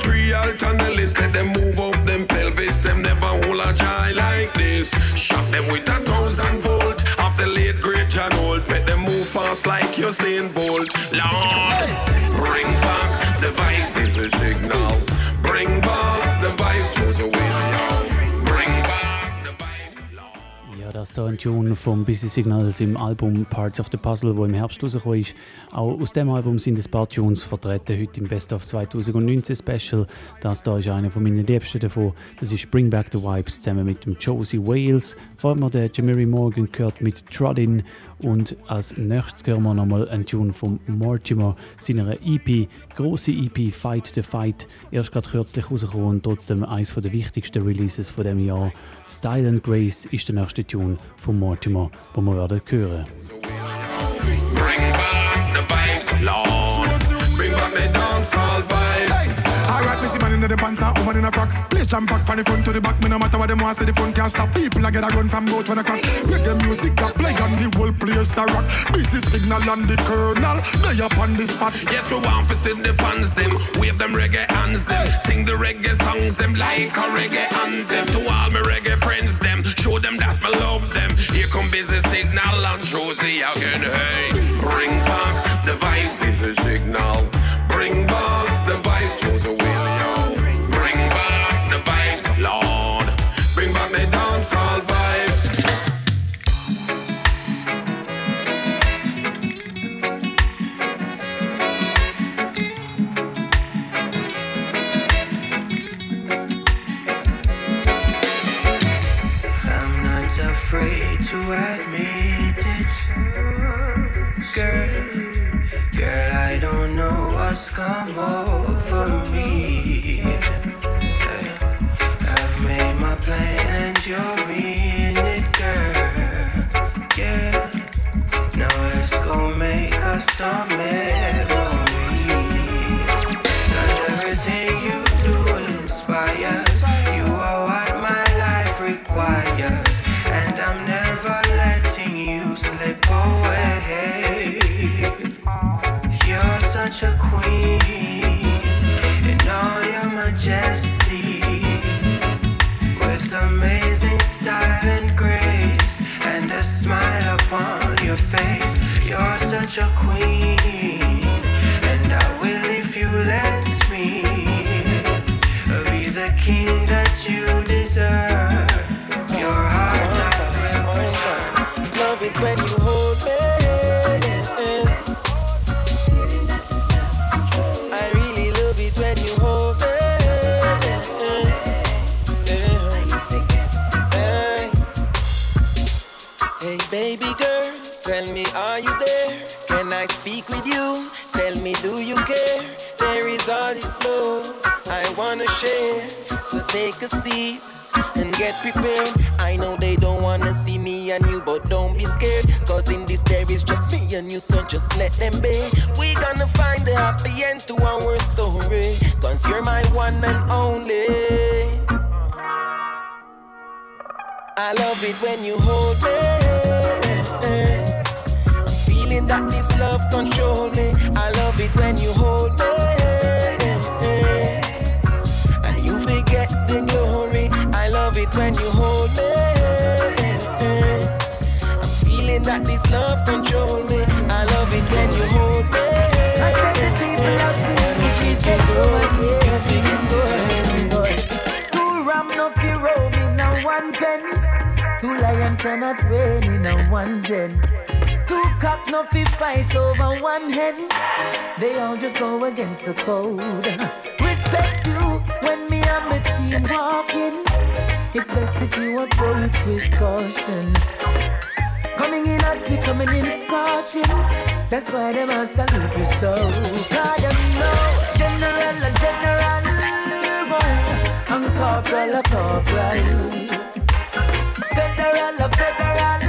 Three list, let them move up them pelvis. Them never hold a child like this. Shot them with a thousand volt. Off the late great John Holt. Make them move fast like Usain Bolt. Lord. Bring das ist so ein Tune vom Busy Signals im Album Parts of the Puzzle, wo im Herbst rausgekommen ist. Auch aus dem Album sind ein paar Tunes vertreten, heute im Best of 2019 Special. Das da ist einer von meinen liebsten davon. Das ist Bring Back the Vibes zusammen mit dem Josie Wales. Vor allem der Jamiri Morgan gehört mit Trudin und als nächstes hören wir nochmal einen Tune von Mortimer, seiner EP, große EP Fight the Fight. Erst gerade kürzlich rausgekommen und trotzdem eines der wichtigsten Releases von dem Jahr. Style and Grace ist der nächste Tune von Mortimer, wo wir werden hören. Bring In the pants and woman in a frock. Place jam pack from the front to the back. Me no matter what them want, say the front can't stop. People I get a gun from both when I crack. Reggae music that play on the whole place a rock. Busy signal on the colonel, They up on the spot. Yes, we want to see the fans them. Wave them reggae hands them. Sing the reggae songs them like a reggae anthem. To all my reggae friends them. Show them that me love them. Here come busy signal and Josie again. Hey, bring back the vibes, busy signal. Know come over me. I've made my plan and you're in it, girl. Yeah, now let's go make us some memories. Such a queen in all your majesty. With amazing style and grace. And a smile upon your face. You're such a queen. And I will if you let me be the king wanna share. So take a seat and get prepared. I know they don't wanna see me and you, but don't be scared. Cause in this there is just me and you, so just let them be. We gonna find a happy end to our story. Cause you're my one and only. I love it when you hold me. I'm feeling that this love control me. I love it when you hold me. The glory. I love it when you hold me. I'm feeling that this love control me. I love it when you hold me. I said the people of me, Jesus, go ahead. Two ram no fi roll me now one pen. Two lion cannot reign in a one den. Two cock no fi fight over one hen. They all just go against the code. Walking. It's best if you approach with caution. Coming in hot, we coming in scorching. That's why them a salute you so. God, them know general a general boy, and corporal a corporal. Federal a federal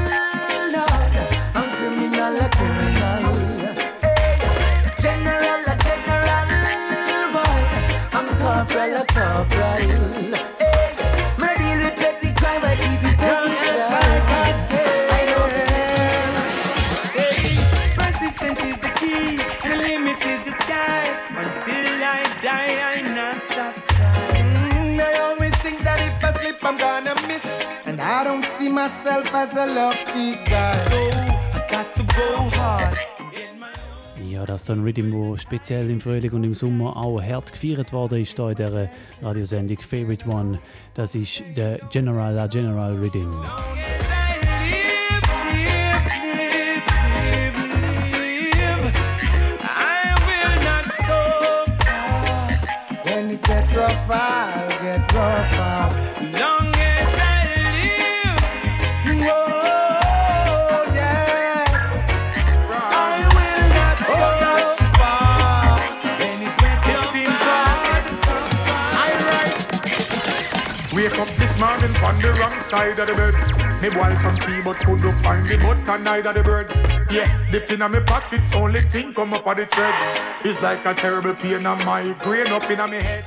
deal with petty crime, I keep. I know is the key, and the limit is the sky. Until I die, I not stop trying. I always think that if I slip, I'm gonna miss. And I don't see myself as a lucky guy. So I got to go hard. Ja, das ist ein Rhythm, wo speziell im Frühling und im Sommer auch hart gefeiert worden ist, hier in dieser Radiosendung Favorite One. Das ist der General La General Rhythm. Gets rough, I'll get rougher. Long morning on the wrong side of the bed. Me boil some tea but couldn't find the butter neither the bread. Yeah, the pin me pockets only thing come up on the thread. It's like a terrible pain on my brain up in my head.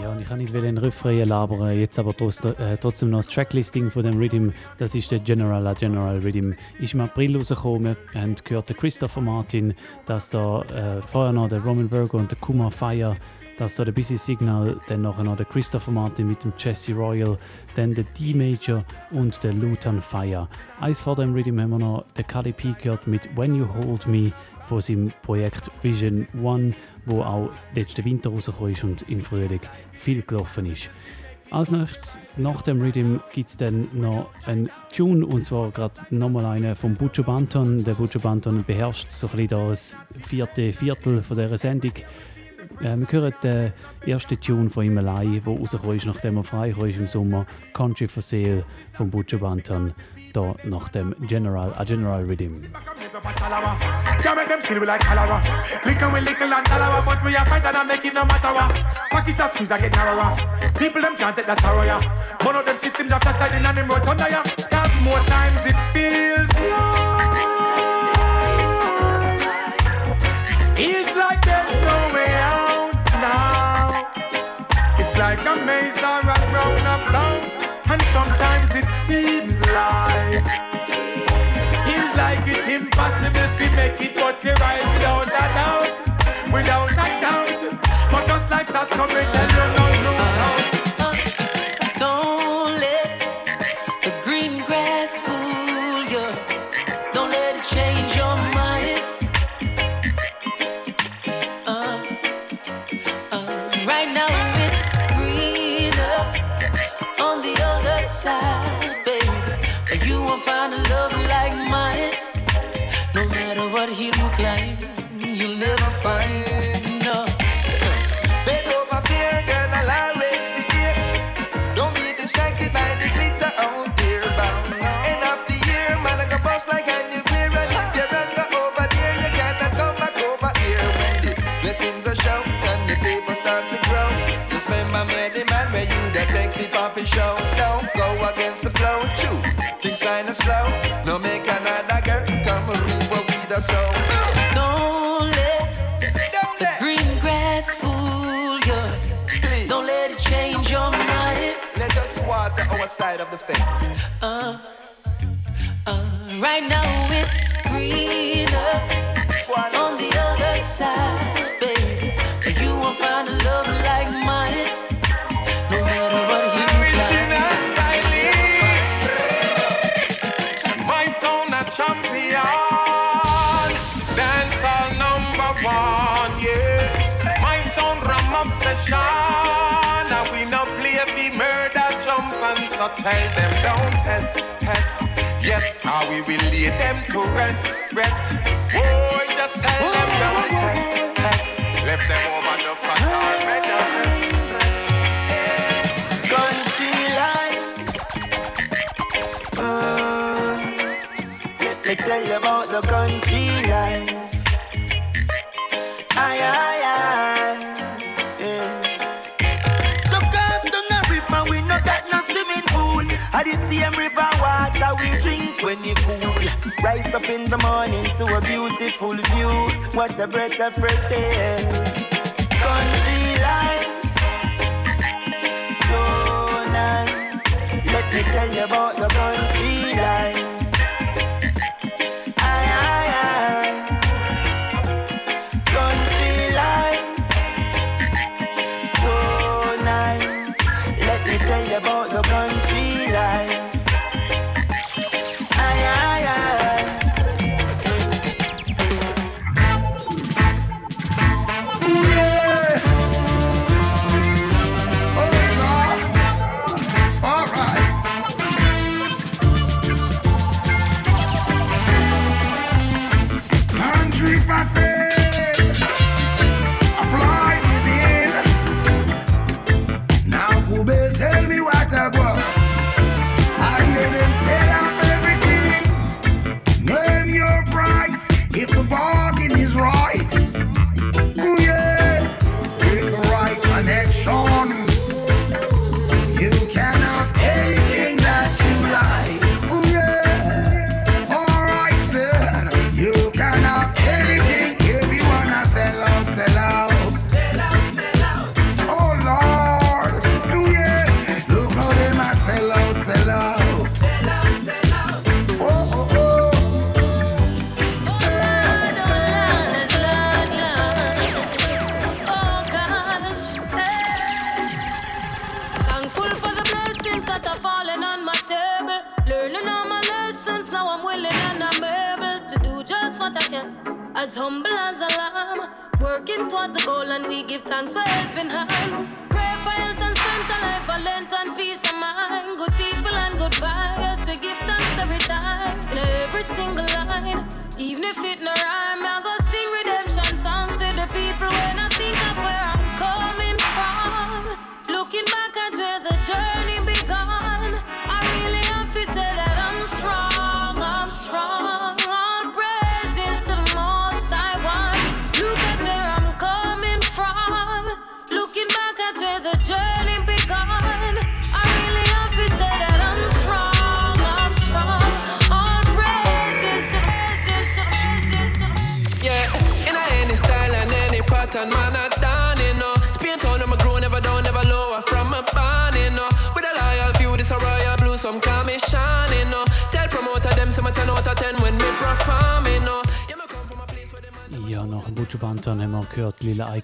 Ja, und ich kann nicht den Refrain labern, jetzt aber äh, trotzdem noch das Tracklisting von dem Rhythm. Das ist der General General Rhythm. Ist im April rausgekommen. Haben gehört den Christopher Martin, dass da äh, vorher noch der Roman Virgo und der Kuma Fire, dass da der Busy Signal, dann noch der Christopher Martin mit dem Jesse Royal, dann der D-Major und der Luton Fire. Eins vor dem Rhythm haben wir noch den Cali P gehört mit When You Hold Me von seinem Projekt Vision One, wo auch letzten Winter rausgekommen ist und im Frühling viel gelaufen ist. Als nächstes, nach dem Rhythm, gibt es dann noch einen Tune und zwar gerade nochmal einen vom Butcher Banton. Der Butcher Banton beherrscht so ein bisschen das vierte Viertel von dieser Sendung. Äh, wir hören den ersten Tune von ihm allein, der rausgekommen ist, nachdem er frei ist im Sommer. Country for Sale von Butcher Banton, Hier nach dem General, a General Rhythm. People them can't take the sorrow, yeah. One of them systems are faster than an emerald thunder, yeah. That's more times it feels like. maize are a brown or brown, and sometimes it seems like seems like it's impossible to make it, but you rise without a doubt, without a doubt. But just like Sasko, we tell you no, lose out. things. Uh, uh, right now it's greener. no tell them don't test, test. Yes, how we will lay them to rest, rest. Boy, just tell them don't test, test. Left them over the front already. Uh, tell you about the country same river water we drink when it cool. Rise up in the morning to a beautiful view. What a breath of fresh air. Country life, so nice. Let me tell you about the country.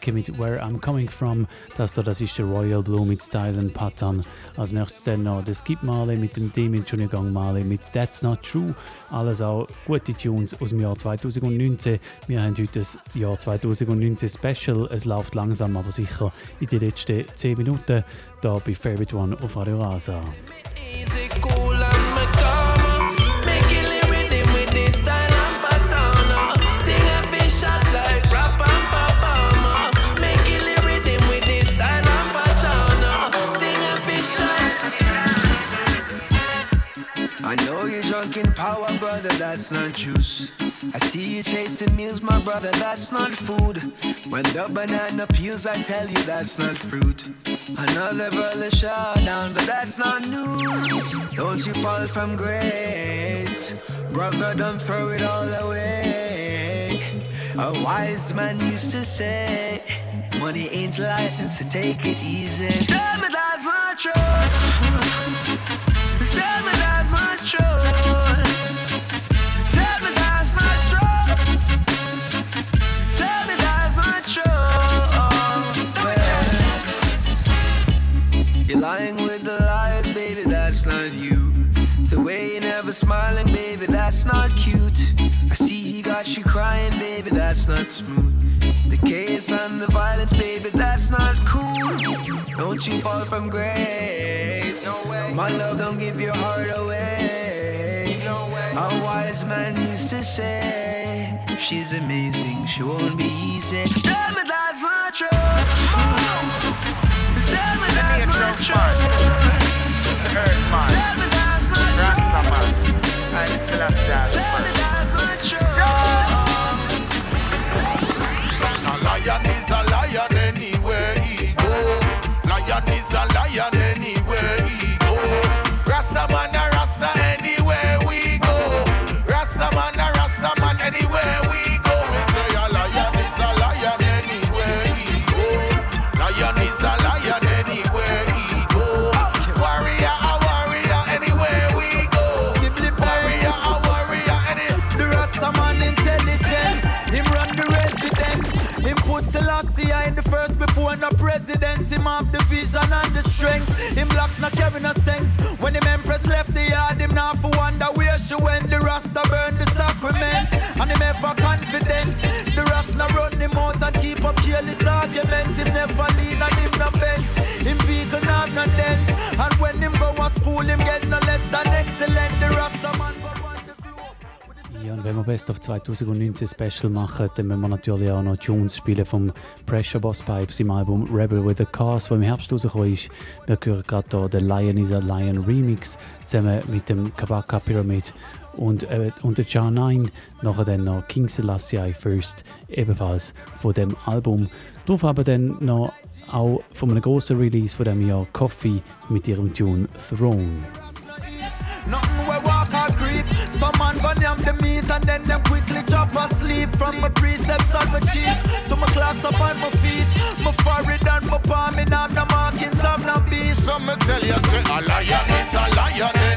Eike mit Where I'm Coming From. Das da, das ist der Royal Blue mit Style and Pattern. Als nächstes dann noch das Skip Marley mit dem Team in Gang Marley mit That's Not True. Alles auch gute Tunes aus dem Jahr 2019. Wir haben heute das Jahr 2019 Special. Es läuft langsam, aber sicher in den letzten 10 Minuten. Da bei Favorite One auf Radio Rasa. Power, brother, that's not juice. I see you chasing meals, my brother, that's not food. When the banana peels, I tell you that's not fruit. Another brother shot down, but that's not news. Don't you fall from grace, brother, don't throw it all away. A wise man used to say, money ain't life, so take it easy. Tell me that's not true. Not cute. I see he got you crying, baby, that's not smooth. The chaos and the violence, baby, that's not cool. Don't you fall from grace. No way. My love, don't give your heart away. A wise man used to say, if she's amazing, she won't be easy. Tell me that's not true. Tell me that's not true. No president. Him have the vision and the strength. Him blocks not carry no scent. When him empress left the yard, him not for wonder where she went. The Rasta burn the sacrament, and him ever confident. The Rasta run him out and keep up careless argument. Him never lean and him no bent. Him vehicle not no dent. And when him go to school, him get no less than excellent. The Rasta man Ja, und wenn wir Best of 2019 Special machen, dann müssen wir natürlich auch noch Tunes spielen vom Pressure Boss Pipes im Album Rebel with a Cause, das im Herbst rausgekommen ist. Wir hören gerade hier den Lion is a Lion Remix zusammen mit dem Kabaka Pyramid und, äh, und der John 9. Nachher dann noch King Selassie First, ebenfalls von dem Album. Darauf aber dann noch auch von einem grossen Release von dem Jahr Coffee mit ihrem Tune Throne. Nothing we walk or creep. Some man gun yam the and then them quickly drop asleep. From my precepts on my cheek to my clocks up on my feet. My forehead and my palm in have no markings of no beast. Some me tell you say a lion is a lion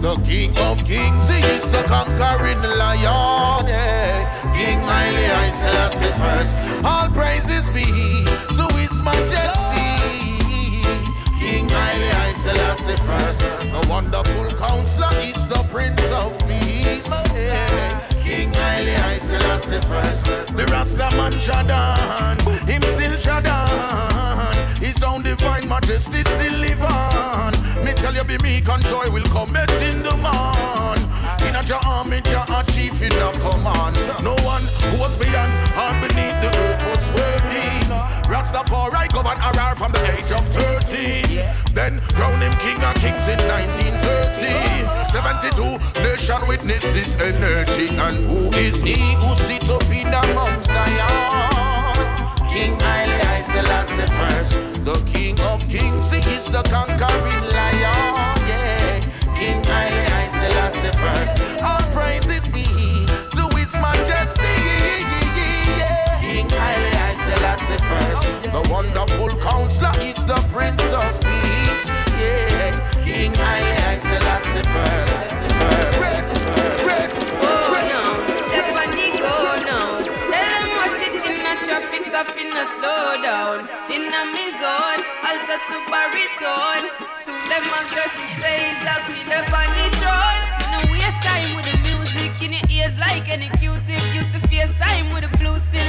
the King of Kings, he is the conquering lion. Yeah. King Haile I Selassie first, all praises be to His Majesty. King Haile I Selassie first, the wonderful counselor, it's the Prince of Peace. Yeah. King Haile I Selassie first, the Rasta man Jadan, him still Jadan. His own divine majesty still live on. Me tell you, be meek and joy will come met in the man. In a Jah army, a chief in a command. No one who was beyond or beneath the earth was worthy. Rastafari govern Harar from the age of 30. Then crown him king of kings in 1930. 72 nation witness this energy. And who is he who sit up in Mount Zion? King Haile I Selassie first. The king of kings, he is the conquering lion. Yeah. King Haile I Selassie first. All praises be to his majesty. King Haile I Selassie first. The wonderful counselor is the prince of peace. Yeah. King Haile I Selassie first. I finna slow down. In a me zone, alter to baritone. Soon them a gossip say it's a queen up on the throne. No waste time with the music in your ears like any Q-tip. Used to face time with the blues still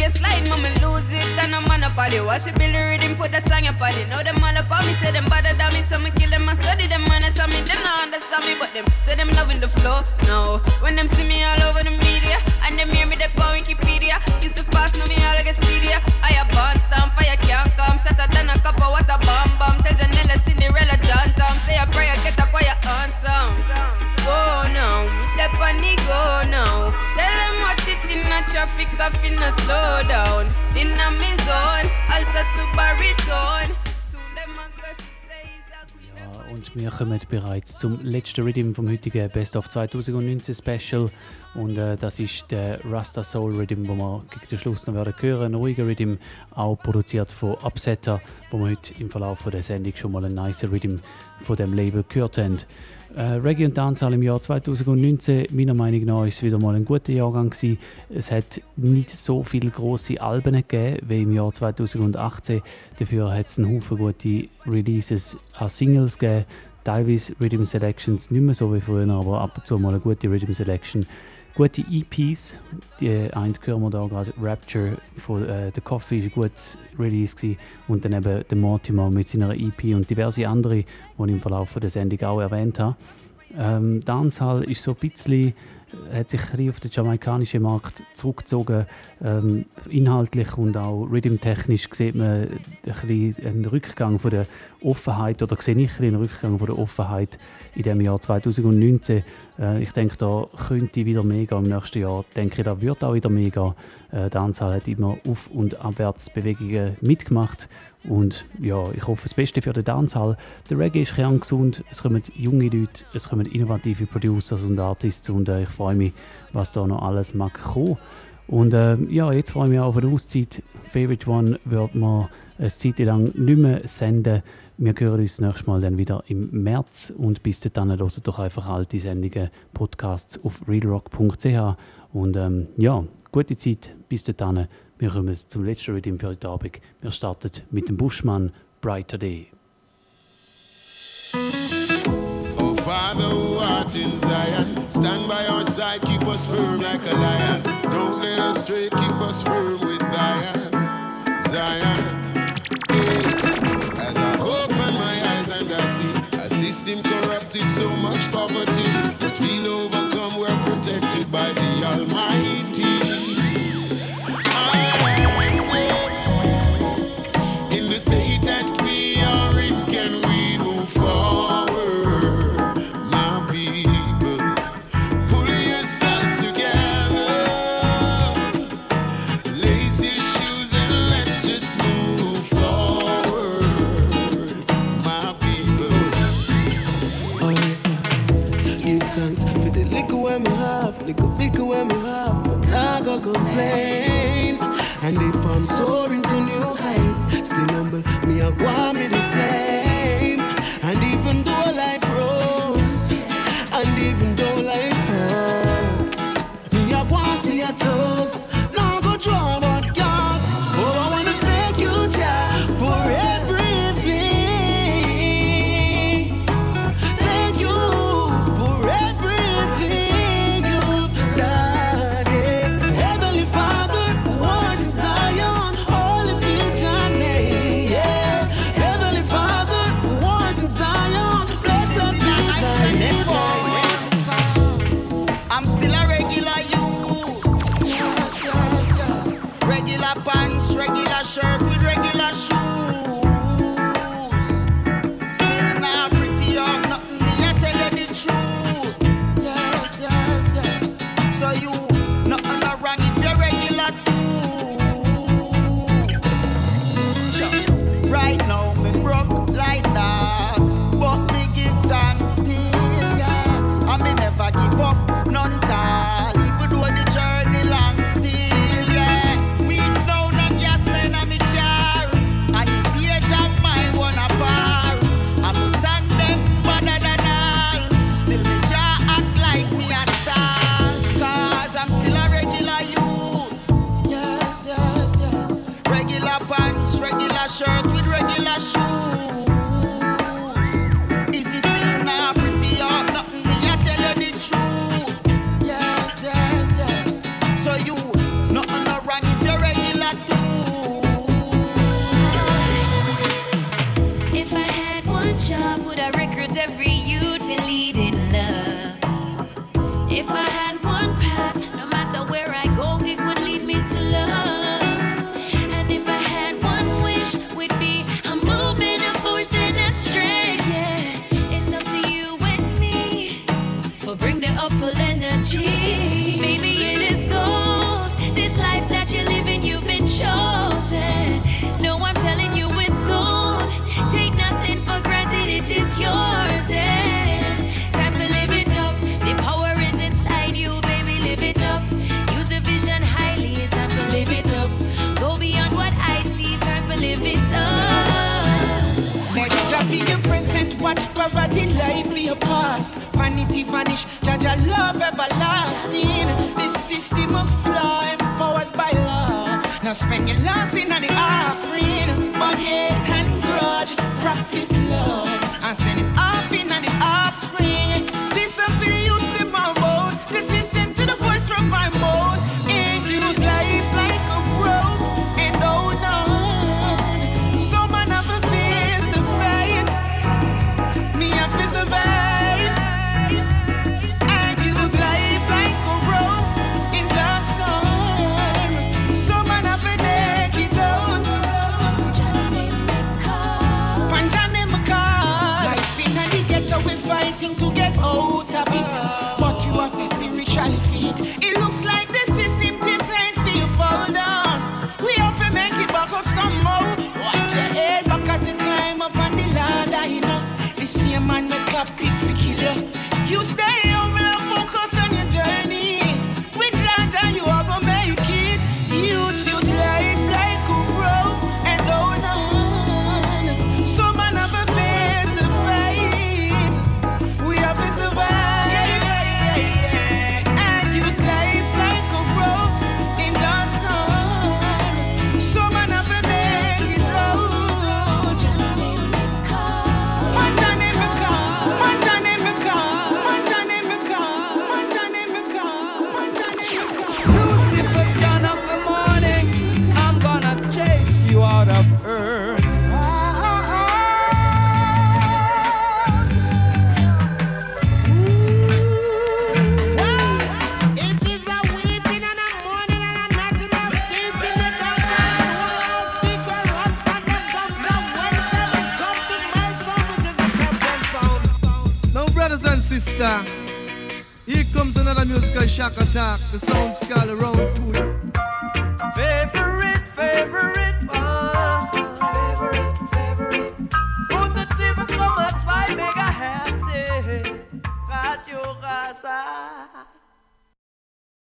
reggae bass line, mama lose it. And I'm on a party, watch it build the rhythm, put the song up on it. Know them all up on me, say them bother than me, so me kill them and study them when they tell me them not understand me, but them say them loving the flow. No, when them see me all over the media and them hear me they on Wikipedia. Used to fast, know me all get speedier. I a born stamp, fire can't come, shatter than a cup of water bomb bomb. Tell Janella, Cinderella, John Tom, say a prayer, get a quiet answer. Go now, me step on the go now. Tell them watch it in a traffic, I finna slow down. In a me zone, alter it's a Und wir kommen bereits zum letzten Rhythm vom heutigen Best of 2019 Special. Und äh, das ist der Rasta Soul Rhythm, wo wir gegen den Schluss noch werden. Ein ruhiger Rhythm, auch produziert von Upsetter, wo wir heute im Verlauf der Sendung schon mal einen nice Rhythm von dem Label gehört haben. Äh, Reggae und Dancehall im Jahr 2019, meiner Meinung nach, ist wieder mal ein guter Jahrgang gewesen. Es hat nicht so viele große Alben gegeben wie im Jahr 2018. Dafür hat es einen Haufen gute Releases an Singles gegeben. Teilweise Rhythm Selections nicht mehr so wie früher, aber ab und zu mal eine gute Rhythm Selection. Gute EPs, die eine hören wir da gerade, Rapture von äh, The Coffee ist ein gutes Release gewesen. und dann eben der Mortimer mit seiner EP und diverse andere, die ich im Verlauf der Sendung auch erwähnt habe. Ähm, Dancehall ist so ein bisschen, hat sich ein auf den jamaikanischen Markt zurückgezogen. Ähm, inhaltlich und auch rhythmtechnisch sieht man ein einen Rückgang von der Offenheit oder sehe ich einen Rückgang von der Offenheit in dem Jahr 2019. Äh, ich denke, da könnte wieder mega im nächsten Jahr. Ich denke, da wird auch wieder mega. Äh, Dancehall hat immer Auf- und Abwärtsbewegungen mitgemacht. Und ja, ich hoffe das Beste für den Dancehall. Der Reggae ist kerngesund, es kommen junge Leute, es kommen innovative Producers und Artists und äh, ich freue mich, was da noch alles mag kommen. Und äh, ja, jetzt freue ich mich auch auf eine Auszeit. Favorite One wird man eine Zeit lang nicht mehr senden. Wir hören uns das nächste Mal dann wieder im März und bis dahin hört doch einfach alte Sendungen, Podcasts auf realrock.ch und ähm, ja, gute Zeit bis dahin. Wir kommen zum letzten Rhythm für heute Abend. Wir starten mit dem Buschmann Brighter Day. Oh, Father who art in Zion, stand by our side, keep us firm like a lion. Don't let us stray, keep us firm with. Zion. And if I'm soaring to new heights, still humble, me I want me the same. vanish. Jah Jah love everlasting. This system of law empowered by law. Now spend your last in on the offering, but hate and grudge. Practice love. Here comes another musical shock attack. The sound skull around two.